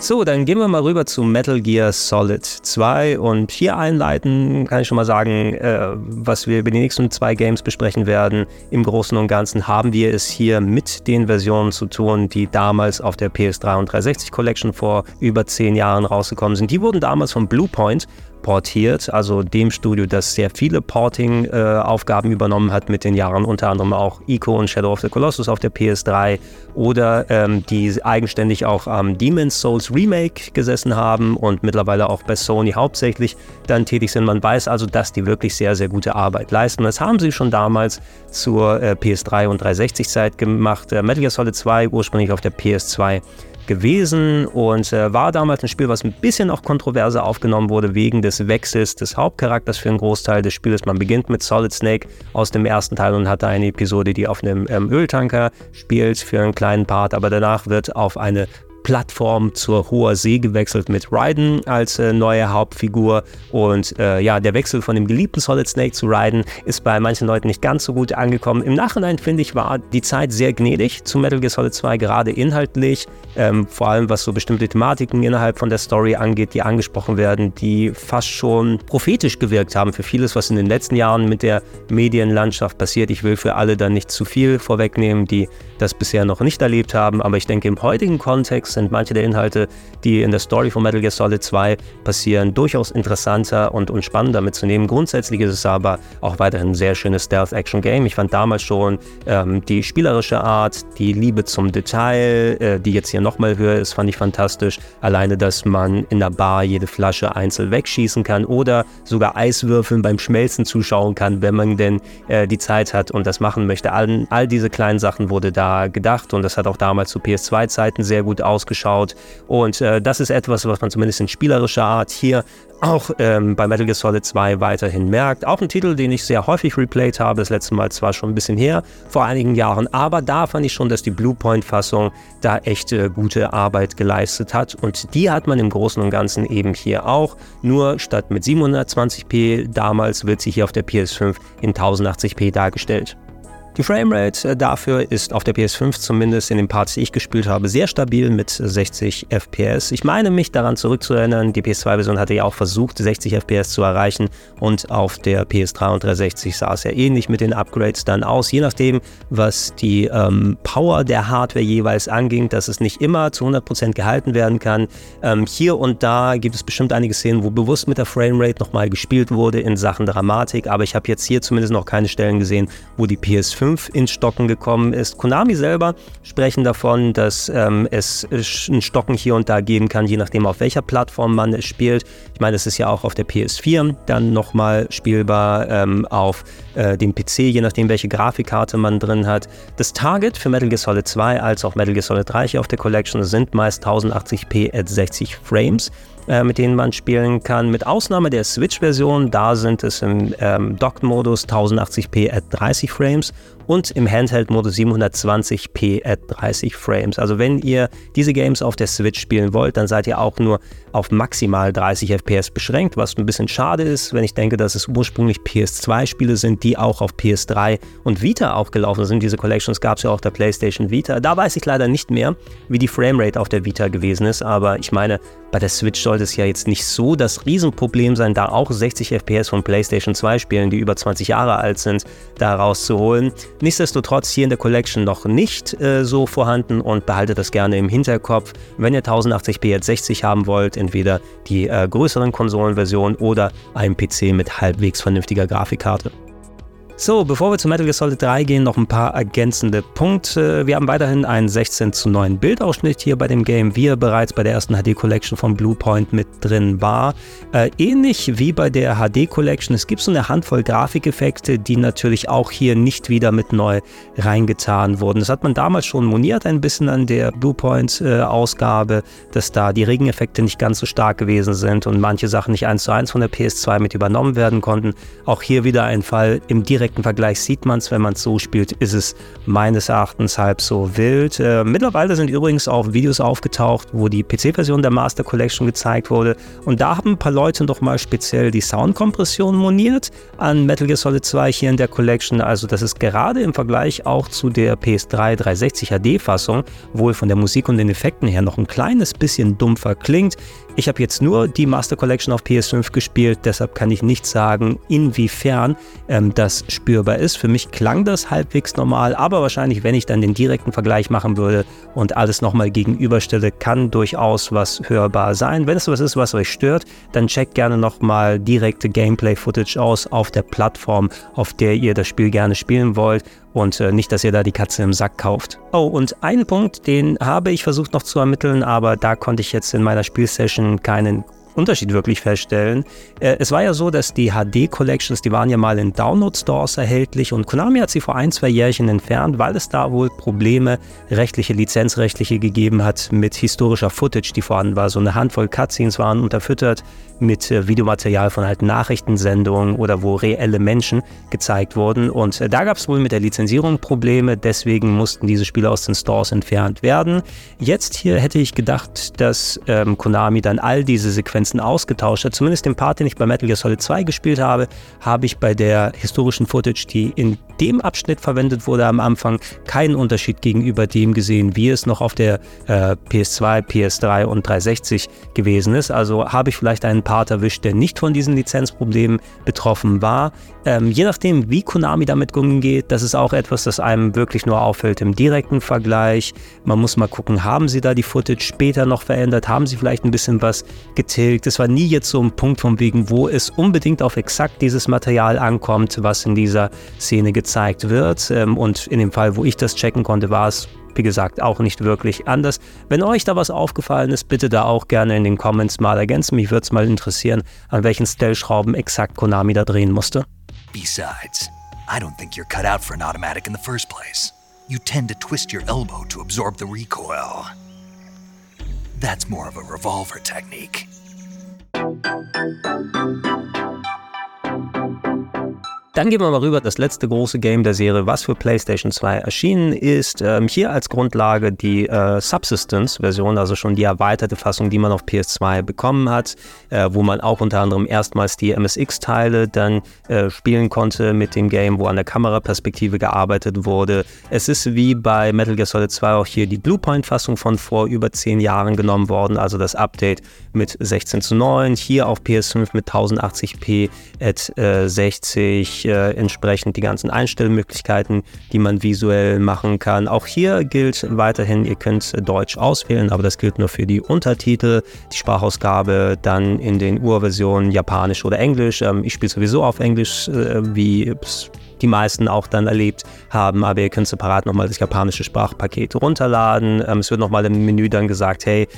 So, dann gehen wir mal rüber zu Metal Gear Solid 2 und hier einleiten kann ich schon mal sagen, äh, was wir über die nächsten zwei Games besprechen werden. Im Großen und Ganzen haben wir es hier mit den Versionen zu tun, die damals auf der PS3 und 360 Collection vor über zehn Jahren rausgekommen sind. Die wurden damals von Bluepoint portiert, also dem Studio, das sehr viele Porting-Aufgaben äh, übernommen hat mit den Jahren, unter anderem auch Ico und Shadow of the Colossus auf der PS3 oder ähm, die eigenständig auch am Demon's Souls Remake gesessen haben und mittlerweile auch bei Sony hauptsächlich dann tätig sind. Man weiß also, dass die wirklich sehr, sehr gute Arbeit leisten. Das haben sie schon damals zur äh, PS3 und 360-Zeit gemacht. Äh, Metal Gear Solid 2 ursprünglich auf der PS2 gewesen und äh, war damals ein Spiel, was ein bisschen auch kontroverser aufgenommen wurde wegen des Wechsels des Hauptcharakters für einen Großteil des Spiels. Man beginnt mit Solid Snake aus dem ersten Teil und hat da eine Episode, die auf einem ähm, Öltanker spielt für einen kleinen Part, aber danach wird auf eine Plattform zur Hoher See gewechselt mit Raiden als äh, neue Hauptfigur. Und äh, ja, der Wechsel von dem geliebten Solid Snake zu Raiden ist bei manchen Leuten nicht ganz so gut angekommen. Im Nachhinein finde ich, war die Zeit sehr gnädig zu Metal Gear Solid 2, gerade inhaltlich. Ähm, vor allem was so bestimmte Thematiken innerhalb von der Story angeht, die angesprochen werden, die fast schon prophetisch gewirkt haben für vieles, was in den letzten Jahren mit der Medienlandschaft passiert. Ich will für alle dann nicht zu viel vorwegnehmen, die das bisher noch nicht erlebt haben, aber ich denke, im heutigen Kontext sind manche der Inhalte, die in der Story von Metal Gear Solid 2 passieren, durchaus interessanter und, und spannender mitzunehmen. Grundsätzlich ist es aber auch weiterhin ein sehr schönes Stealth-Action-Game. Ich fand damals schon ähm, die spielerische Art, die Liebe zum Detail, äh, die jetzt hier nochmal höher ist, fand ich fantastisch. Alleine, dass man in der Bar jede Flasche einzeln wegschießen kann oder sogar Eiswürfeln beim Schmelzen zuschauen kann, wenn man denn äh, die Zeit hat und das machen möchte. All, all diese kleinen Sachen wurde da gedacht und das hat auch damals zu PS2-Zeiten sehr gut ausgeschaut. Und äh, das ist etwas, was man zumindest in spielerischer Art hier auch ähm, bei Metal Gear Solid 2 weiterhin merkt. Auch ein Titel, den ich sehr häufig replayed habe, das letzte Mal zwar schon ein bisschen her, vor einigen Jahren, aber da fand ich schon, dass die Bluepoint-Fassung da echt äh, gute Arbeit geleistet hat und die hat man im Großen und Ganzen eben hier auch, nur statt mit 720p damals wird sie hier auf der PS5 in 1080p dargestellt. Die Framerate äh, dafür ist auf der PS5 zumindest in den Parts, die ich gespielt habe, sehr stabil mit 60 FPS. Ich meine mich daran zurückzuerinnern, die PS2-Version hatte ja auch versucht, 60 FPS zu erreichen und auf der PS3 und 360 sah es ja ähnlich mit den Upgrades dann aus, je nachdem, was die ähm, Power der Hardware jeweils anging, dass es nicht immer zu 100% gehalten werden kann. Ähm, hier und da gibt es bestimmt einige Szenen, wo bewusst mit der Framerate nochmal gespielt wurde in Sachen Dramatik, aber ich habe jetzt hier zumindest noch keine Stellen gesehen, wo die PS5 5 ins Stocken gekommen ist. Konami selber sprechen davon, dass ähm, es ein Stocken hier und da geben kann, je nachdem auf welcher Plattform man es spielt. Ich meine, es ist ja auch auf der PS4 dann nochmal spielbar, ähm, auf äh, dem PC, je nachdem welche Grafikkarte man drin hat. Das Target für Metal Gear Solid 2 als auch Metal Gear Solid 3 hier auf der Collection sind meist 1080p at 60 Frames. Äh, mit denen man spielen kann. Mit Ausnahme der Switch-Version, da sind es im ähm, Docked-Modus 1080p at 30 Frames und im Handheld-Modus 720p at 30 Frames. Also wenn ihr diese Games auf der Switch spielen wollt, dann seid ihr auch nur auf maximal 30 FPS beschränkt, was ein bisschen schade ist, wenn ich denke, dass es ursprünglich PS2-Spiele sind, die auch auf PS3 und Vita aufgelaufen sind. Diese Collections gab es ja auch der PlayStation Vita. Da weiß ich leider nicht mehr, wie die Framerate auf der Vita gewesen ist, aber ich meine, bei der Switch sollte es ja jetzt nicht so das Riesenproblem sein, da auch 60 FPS von PlayStation 2 Spielen, die über 20 Jahre alt sind, da rauszuholen. Nichtsdestotrotz hier in der Collection noch nicht äh, so vorhanden und behaltet das gerne im Hinterkopf. Wenn ihr 1080p jetzt 60 haben wollt, entweder die äh, größeren Konsolenversionen oder einen PC mit halbwegs vernünftiger Grafikkarte. So, bevor wir zu Metal Gear Solid 3 gehen, noch ein paar ergänzende Punkte. Wir haben weiterhin einen 16 zu 9 Bildausschnitt hier bei dem Game, wie er bereits bei der ersten HD Collection von Bluepoint mit drin war. Äh, ähnlich wie bei der HD Collection, es gibt so eine Handvoll Grafikeffekte, die natürlich auch hier nicht wieder mit neu reingetan wurden. Das hat man damals schon moniert ein bisschen an der Bluepoint-Ausgabe, äh, dass da die Regeneffekte nicht ganz so stark gewesen sind und manche Sachen nicht eins zu eins von der PS2 mit übernommen werden konnten. Auch hier wieder ein Fall im direkten direkten Vergleich sieht man es, wenn man es so spielt, ist es meines Erachtens halb so wild. Äh, mittlerweile sind übrigens auch Videos aufgetaucht, wo die PC-Version der Master Collection gezeigt wurde. Und da haben ein paar Leute noch mal speziell die Soundkompression moniert an Metal Gear Solid 2 hier in der Collection. Also das ist gerade im Vergleich auch zu der PS3 360 HD-Fassung wohl von der Musik und den Effekten her noch ein kleines bisschen dumpfer klingt. Ich habe jetzt nur die Master Collection auf PS5 gespielt, deshalb kann ich nicht sagen, inwiefern ähm, das spürbar ist. Für mich klang das halbwegs normal, aber wahrscheinlich, wenn ich dann den direkten Vergleich machen würde und alles nochmal gegenüberstelle, kann durchaus was hörbar sein. Wenn es was ist, was euch stört, dann checkt gerne nochmal direkte Gameplay-Footage aus auf der Plattform, auf der ihr das Spiel gerne spielen wollt und äh, nicht, dass ihr da die Katze im Sack kauft. Oh, und einen Punkt, den habe ich versucht noch zu ermitteln, aber da konnte ich jetzt in meiner Spielsession keinen Unterschied wirklich feststellen. Äh, es war ja so, dass die HD-Collections, die waren ja mal in Download-Stores erhältlich und Konami hat sie vor ein, zwei Jährchen entfernt, weil es da wohl Probleme, rechtliche, lizenzrechtliche gegeben hat mit historischer Footage, die vorhanden war. So eine Handvoll Cutscenes waren unterfüttert mit äh, Videomaterial von halt Nachrichtensendungen oder wo reelle Menschen gezeigt wurden. Und äh, da gab es wohl mit der Lizenzierung Probleme, deswegen mussten diese Spiele aus den Stores entfernt werden. Jetzt hier hätte ich gedacht, dass ähm, Konami dann all diese Sequenzen ausgetauscht hat. Zumindest den Part, den ich bei Metal Gear Solid 2 gespielt habe, habe ich bei der historischen Footage, die in dem Abschnitt verwendet wurde am Anfang, keinen Unterschied gegenüber dem gesehen, wie es noch auf der äh, PS2, PS3 und 360 gewesen ist. Also habe ich vielleicht einen Part erwischt, der nicht von diesen Lizenzproblemen betroffen war. Ähm, je nachdem, wie Konami damit umgeht, das ist auch etwas, das einem wirklich nur auffällt im direkten Vergleich. Man muss mal gucken, haben sie da die Footage später noch verändert? Haben sie vielleicht ein bisschen was getilgt? Es war nie jetzt so ein Punkt von wegen, wo es unbedingt auf exakt dieses Material ankommt, was in dieser Szene gezeigt wird. Ähm, und in dem Fall, wo ich das checken konnte, war es wie gesagt, auch nicht wirklich anders. Wenn euch da was aufgefallen ist, bitte da auch gerne in den Comments mal ergänzen. Mich würde es mal interessieren, an welchen Stellschrauben exakt Konami da drehen musste. Besides, I don't think you're cut out for an automatic in the first place. You tend to twist your elbow to absorb the recoil. That's more of a revolver technique. Dann gehen wir mal rüber, das letzte große Game der Serie, was für PlayStation 2 erschienen ist. Ähm, hier als Grundlage die äh, Subsistence-Version, also schon die erweiterte Fassung, die man auf PS2 bekommen hat, äh, wo man auch unter anderem erstmals die MSX-Teile dann äh, spielen konnte mit dem Game, wo an der Kameraperspektive gearbeitet wurde. Es ist wie bei Metal Gear Solid 2 auch hier die Bluepoint-Fassung von vor über zehn Jahren genommen worden, also das Update mit 16 zu 9, hier auf PS5 mit 1080p at 60 äh, entsprechend die ganzen Einstellmöglichkeiten, die man visuell machen kann. Auch hier gilt weiterhin, ihr könnt Deutsch auswählen, aber das gilt nur für die Untertitel, die Sprachausgabe dann in den Urversionen Japanisch oder Englisch. Ähm, ich spiele sowieso auf Englisch, äh, wie die meisten auch dann erlebt haben, aber ihr könnt separat nochmal das japanische Sprachpaket runterladen. Ähm, es wird nochmal im Menü dann gesagt, hey,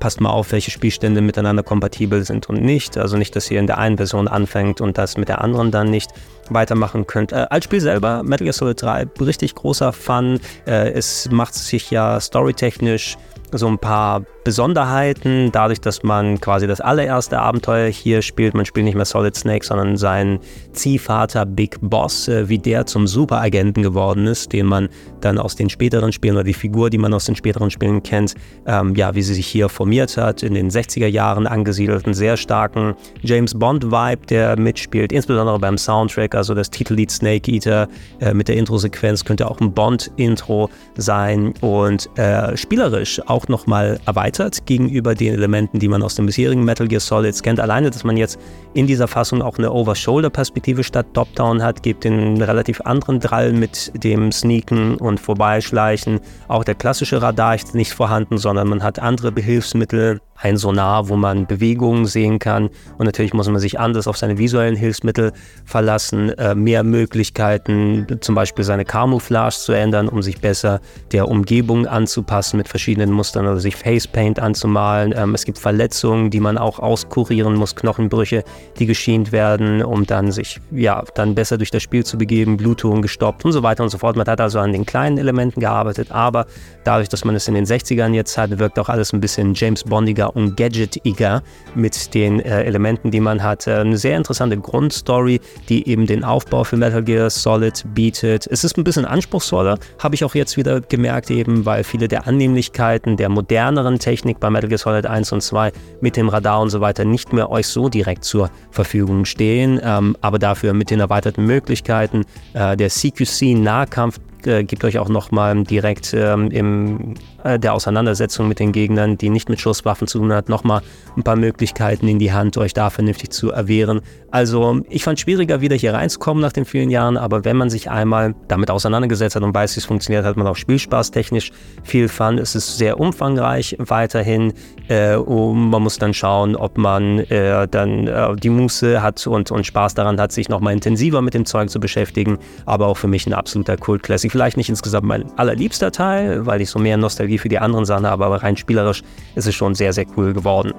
passt mal auf, welche Spielstände miteinander kompatibel sind und nicht. Also nicht, dass ihr in der einen Version anfängt und das mit der anderen dann nicht weitermachen könnt. Äh, als Spiel selber, Metal Gear Solid 3, richtig großer Fun. Äh, es macht sich ja storytechnisch so ein paar Besonderheiten, dadurch, dass man quasi das allererste Abenteuer hier spielt. Man spielt nicht mehr Solid Snake, sondern seinen Ziehvater Big Boss, äh, wie der zum Superagenten geworden ist, den man dann aus den späteren Spielen oder die Figur, die man aus den späteren Spielen kennt, ähm, ja, wie sie sich hier formiert hat, in den 60er Jahren angesiedelt, einen sehr starken James Bond-Vibe, der mitspielt, insbesondere beim Soundtrack, also das Titellied Snake Eater äh, mit der Intro-Sequenz könnte auch ein Bond-Intro sein und äh, spielerisch auch nochmal erweitert gegenüber den Elementen, die man aus dem bisherigen Metal Gear Solid kennt. Alleine, dass man jetzt in dieser Fassung auch eine Over-Shoulder-Perspektive statt Top-Down hat, gibt den relativ anderen Drall mit dem Sneaken und Vorbeischleichen. Auch der klassische Radar ist nicht vorhanden, sondern man hat andere Behilfsmittel, ein Sonar, wo man Bewegungen sehen kann. Und natürlich muss man sich anders auf seine visuellen Hilfsmittel verlassen, äh, mehr Möglichkeiten, zum Beispiel seine Camouflage zu ändern, um sich besser der Umgebung anzupassen mit verschiedenen Mustern oder sich Facepaint anzumalen. Ähm, es gibt Verletzungen, die man auch auskurieren muss, Knochenbrüche, die geschient werden, um dann sich ja dann besser durch das Spiel zu begeben, Blutungen gestoppt und so weiter und so fort. Man hat also an den kleinen Elementen gearbeitet, aber dadurch, dass man es in den 60ern jetzt hat, wirkt auch alles ein bisschen James Bondiger und gadgetiger mit den äh, Elementen, die man hat. Äh, eine sehr interessante Grundstory, die eben den Aufbau für Metal Gear Solid bietet. Es ist ein bisschen anspruchsvoller, habe ich auch jetzt wieder gemerkt, eben weil viele der Annehmlichkeiten der moderneren Technik bei Metal Gear Solid 1 und 2 mit dem Radar und so weiter nicht mehr euch so direkt zur Verfügung stehen, ähm, aber dafür mit den erweiterten Möglichkeiten. Äh, der CQC-Nahkampf äh, gibt euch auch nochmal direkt ähm, im äh, der Auseinandersetzung mit den Gegnern, die nicht mit Schusswaffen zu tun hat, nochmal ein paar Möglichkeiten in die Hand, euch da vernünftig zu erwehren. Also ich fand es schwieriger, wieder hier reinzukommen nach den vielen Jahren, aber wenn man sich einmal damit auseinandergesetzt hat und weiß, wie es funktioniert, hat man auch spielspaßtechnisch viel Fun. Es ist sehr umfangreich weiterhin äh, man muss dann schauen, ob man äh, dann äh, die Muße hat und, und Spaß daran hat, sich nochmal intensiver mit dem Zeug zu beschäftigen. Aber auch für mich ein absoluter Kult-Classic. Vielleicht nicht insgesamt mein allerliebster Teil, weil ich so mehr Nostalgie für die anderen Sachen habe, aber rein spielerisch ist es schon sehr, sehr cool geworden.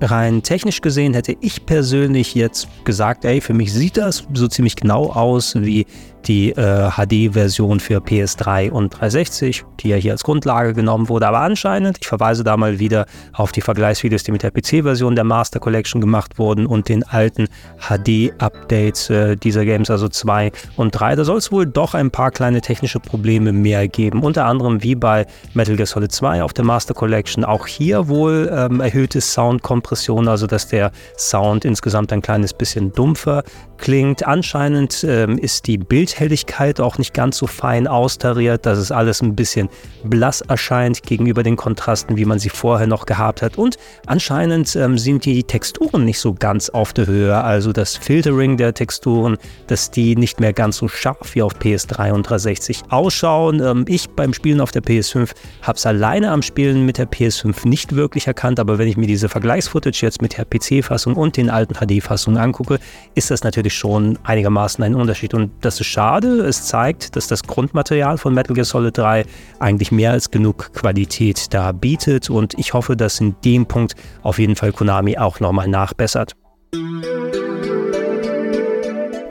Rein technisch gesehen hätte ich persönlich jetzt gesagt, ey, für mich sieht das so ziemlich genau aus wie die äh, HD-Version für PS3 und 360, die ja hier als Grundlage genommen wurde. Aber anscheinend, ich verweise da mal wieder auf die Vergleichsvideos, die mit der PC-Version der Master Collection gemacht wurden und den alten HD-Updates äh, dieser Games, also 2 und 3. Da soll es wohl doch ein paar kleine technische Probleme mehr geben. Unter anderem wie bei Metal Gear Solid 2 auf der Master Collection. Auch hier wohl ähm, erhöhte Soundkompression, also dass der Sound insgesamt ein kleines bisschen dumpfer klingt. Anscheinend ähm, ist die Bildhelligkeit auch nicht ganz so fein austariert, dass es alles ein bisschen blass erscheint gegenüber den Kontrasten, wie man sie vorher noch gehabt hat. Und anscheinend ähm, sind die Texturen nicht so ganz auf der Höhe. Also das Filtering der Texturen, dass die nicht mehr ganz so scharf wie auf PS3 und 360 ausschauen. Ähm, ich beim Spielen auf der PS5 habe es alleine am Spielen mit der PS5 nicht wirklich erkannt, aber wenn ich mir diese Vergleichsfootage jetzt mit der PC-Fassung und den alten HD-Fassungen angucke, ist das natürlich natürlich schon einigermaßen ein Unterschied. Und das ist schade. Es zeigt, dass das Grundmaterial von Metal Gear Solid 3 eigentlich mehr als genug Qualität da bietet. Und ich hoffe, dass in dem Punkt auf jeden Fall Konami auch nochmal nachbessert.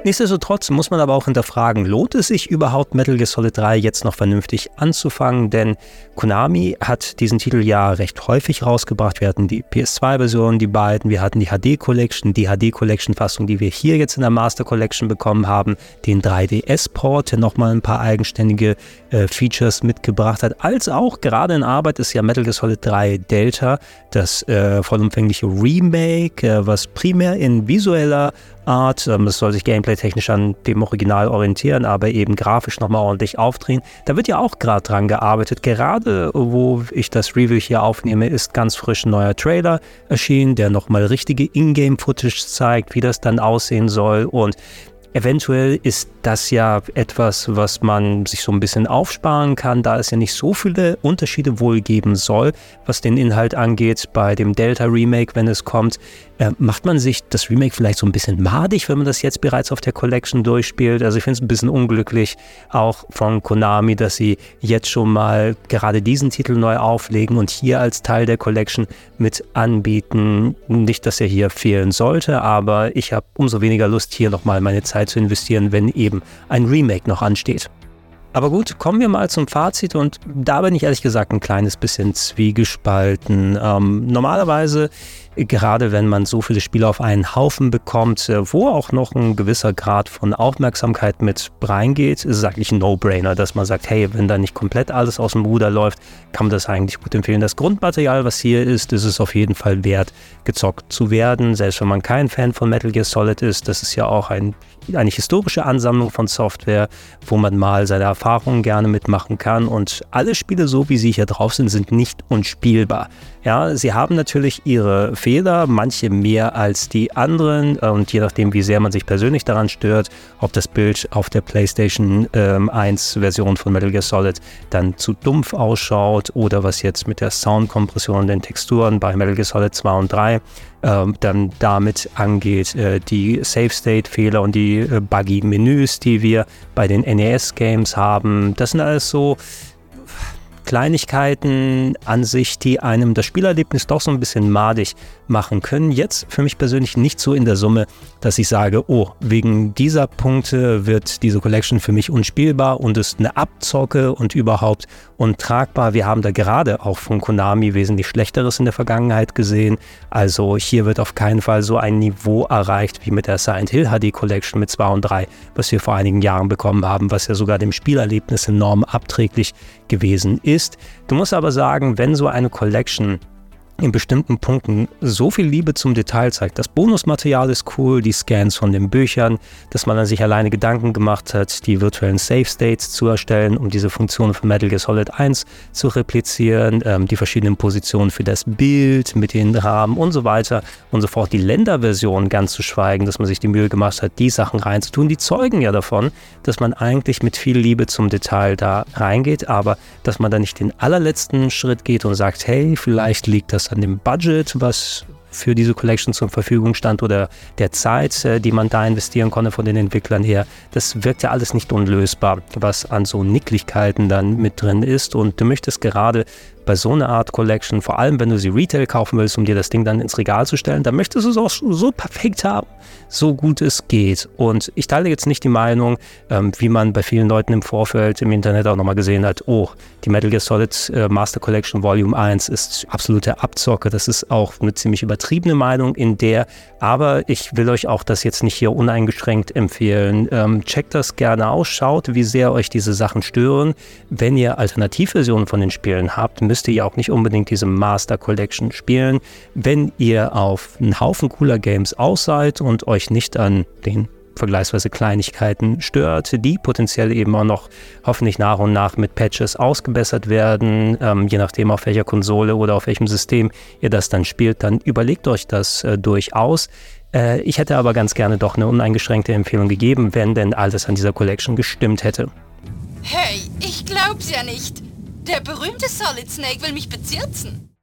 Nichtsdestotrotz muss man aber auch hinterfragen, lohnt es sich überhaupt Metal Gear Solid 3 jetzt noch vernünftig anzufangen? Denn Konami hat diesen Titel ja recht häufig rausgebracht. Wir hatten die PS2-Version, die beiden, wir hatten die HD Collection, die HD Collection-Fassung, die wir hier jetzt in der Master Collection bekommen haben, den 3DS-Port, der nochmal ein paar eigenständige äh, Features mitgebracht hat. Als auch gerade in Arbeit ist ja Metal Gear Solid 3 Delta, das äh, vollumfängliche Remake, äh, was primär in visueller Art. Ähm, es soll sich gameplay-technisch an dem Original orientieren, aber eben grafisch nochmal ordentlich aufdrehen. Da wird ja auch gerade dran gearbeitet. Gerade wo ich das Review hier aufnehme, ist ganz frisch ein neuer Trailer erschienen, der nochmal richtige Ingame-Footage zeigt, wie das dann aussehen soll. Und Eventuell ist das ja etwas, was man sich so ein bisschen aufsparen kann, da es ja nicht so viele Unterschiede wohl geben soll, was den Inhalt angeht. Bei dem Delta Remake, wenn es kommt, äh, macht man sich das Remake vielleicht so ein bisschen madig, wenn man das jetzt bereits auf der Collection durchspielt. Also ich finde es ein bisschen unglücklich, auch von Konami, dass sie jetzt schon mal gerade diesen Titel neu auflegen und hier als Teil der Collection mit anbieten. Nicht, dass er hier fehlen sollte, aber ich habe umso weniger Lust, hier nochmal meine Zeit zu investieren, wenn eben ein Remake noch ansteht. Aber gut, kommen wir mal zum Fazit und da bin ich ehrlich gesagt ein kleines bisschen zwiegespalten. Ähm, normalerweise gerade wenn man so viele Spiele auf einen Haufen bekommt, äh, wo auch noch ein gewisser Grad von Aufmerksamkeit mit reingeht, ist es eigentlich ein No-Brainer, dass man sagt, hey, wenn da nicht komplett alles aus dem Ruder läuft, kann man das eigentlich gut empfehlen. Das Grundmaterial, was hier ist, ist es auf jeden Fall wert, gezockt zu werden. Selbst wenn man kein Fan von Metal Gear Solid ist, das ist ja auch ein, eine historische Ansammlung von Software, wo man mal seine Erfahrungen gerne mitmachen kann. Und alle Spiele, so wie sie hier drauf sind, sind nicht unspielbar. Ja, sie haben natürlich ihre Fehler, manche mehr als die anderen. Und je nachdem, wie sehr man sich persönlich daran stört, ob das Bild auf der PlayStation ähm, 1 Version von Metal Gear Solid dann zu dumpf ausschaut oder was jetzt mit der Soundkompression und den Texturen bei Metal Gear Solid 2 und 3 ähm, dann damit angeht, äh, die Save State Fehler und die äh, buggy Menüs, die wir bei den NES Games haben, das sind alles so Kleinigkeiten an sich, die einem das Spielerlebnis doch so ein bisschen madig machen können. Jetzt für mich persönlich nicht so in der Summe, dass ich sage, oh, wegen dieser Punkte wird diese Collection für mich unspielbar und ist eine Abzocke und überhaupt untragbar. Wir haben da gerade auch von Konami wesentlich Schlechteres in der Vergangenheit gesehen. Also hier wird auf keinen Fall so ein Niveau erreicht wie mit der Silent Hill HD Collection mit 2 und 3, was wir vor einigen Jahren bekommen haben, was ja sogar dem Spielerlebnis enorm abträglich gewesen ist. Du musst aber sagen, wenn so eine Collection in bestimmten Punkten so viel Liebe zum Detail zeigt. Das Bonusmaterial ist cool, die Scans von den Büchern, dass man dann sich alleine Gedanken gemacht hat, die virtuellen Save States zu erstellen, um diese Funktionen von Metal Gear Solid 1 zu replizieren, ähm, die verschiedenen Positionen für das Bild mit den Rahmen und so weiter und so fort. Die Länderversion ganz zu schweigen, dass man sich die Mühe gemacht hat, die Sachen reinzutun, die zeugen ja davon, dass man eigentlich mit viel Liebe zum Detail da reingeht, aber dass man da nicht den allerletzten Schritt geht und sagt, hey, vielleicht liegt das an dem Budget, was für diese Collection zur Verfügung stand oder der Zeit, äh, die man da investieren konnte von den Entwicklern her. Das wirkt ja alles nicht unlösbar, was an so Nicklichkeiten dann mit drin ist. Und du möchtest gerade bei so einer Art Collection, vor allem wenn du sie Retail kaufen willst, um dir das Ding dann ins Regal zu stellen, dann möchtest du es auch so perfekt haben, so gut es geht. Und ich teile jetzt nicht die Meinung, ähm, wie man bei vielen Leuten im Vorfeld im Internet auch nochmal gesehen hat, oh, die Metal Gear Solid äh, Master Collection Volume 1 ist absolute Abzocke. Das ist auch eine ziemlich übertriebene Meinung in der, aber ich will euch auch das jetzt nicht hier uneingeschränkt empfehlen. Ähm, checkt das gerne aus, schaut, wie sehr euch diese Sachen stören. Wenn ihr Alternativversionen von den Spielen habt, müsst müsst ihr auch nicht unbedingt diese Master Collection spielen. Wenn ihr auf einen Haufen cooler Games aus seid und euch nicht an den vergleichsweise Kleinigkeiten stört, die potenziell eben auch noch hoffentlich nach und nach mit Patches ausgebessert werden, ähm, je nachdem auf welcher Konsole oder auf welchem System ihr das dann spielt, dann überlegt euch das äh, durchaus. Äh, ich hätte aber ganz gerne doch eine uneingeschränkte Empfehlung gegeben, wenn denn alles an dieser Collection gestimmt hätte. Hey, ich glaub's ja nicht. Der berühmte Solid Snake will mich bezirzen.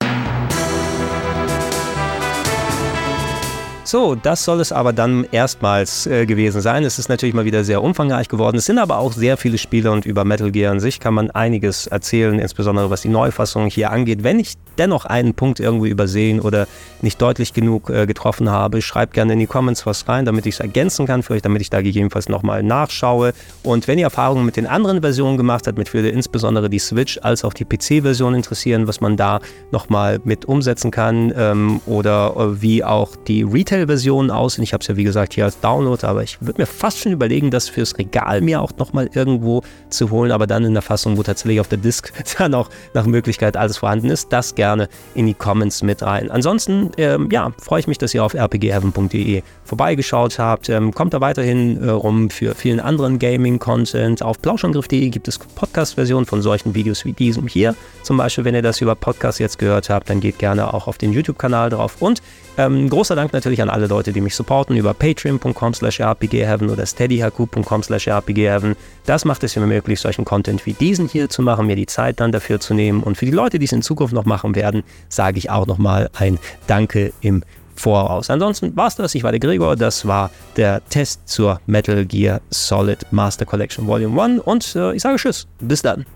So, das soll es aber dann erstmals äh, gewesen sein. Es ist natürlich mal wieder sehr umfangreich geworden. Es sind aber auch sehr viele Spiele und über Metal Gear an sich kann man einiges erzählen, insbesondere was die Neufassung hier angeht. Wenn ich dennoch einen Punkt irgendwo übersehen oder nicht deutlich genug äh, getroffen habe, schreibt gerne in die Comments was rein, damit ich es ergänzen kann für euch, damit ich da gegebenenfalls nochmal nachschaue. Und wenn ihr Erfahrungen mit den anderen Versionen gemacht habt, mit würde insbesondere die Switch als auch die PC-Version interessieren, was man da nochmal mit umsetzen kann ähm, oder äh, wie auch die Retail Retail-Versionen aussehen. Ich habe es ja wie gesagt hier als Download, aber ich würde mir fast schon überlegen, das fürs Regal mir auch nochmal irgendwo zu holen, aber dann in der Fassung, wo tatsächlich auf der Disk dann auch nach Möglichkeit alles vorhanden ist, das gerne in die Comments mit rein. Ansonsten, ähm, ja, freue ich mich, dass ihr auf rpgheaven.de vorbeigeschaut habt. Ähm, kommt da weiterhin äh, rum für vielen anderen Gaming-Content. Auf plauschangriff.de gibt es Podcast-Versionen von solchen Videos wie diesem hier. Zum Beispiel, wenn ihr das über Podcast jetzt gehört habt, dann geht gerne auch auf den YouTube-Kanal drauf. Und ähm, großer Dank natürlich an alle Leute, die mich supporten über patreon.com slash rpgheaven oder steadyhq.com slash rpgheaven. Das macht es mir möglich, solchen Content wie diesen hier zu machen, mir die Zeit dann dafür zu nehmen. Und für die Leute, die es in Zukunft noch machen werden, sage ich auch nochmal ein Danke im Voraus. Ansonsten war es das. Ich war der Gregor. Das war der Test zur Metal Gear Solid Master Collection Volume 1. Und äh, ich sage Tschüss. Bis dann.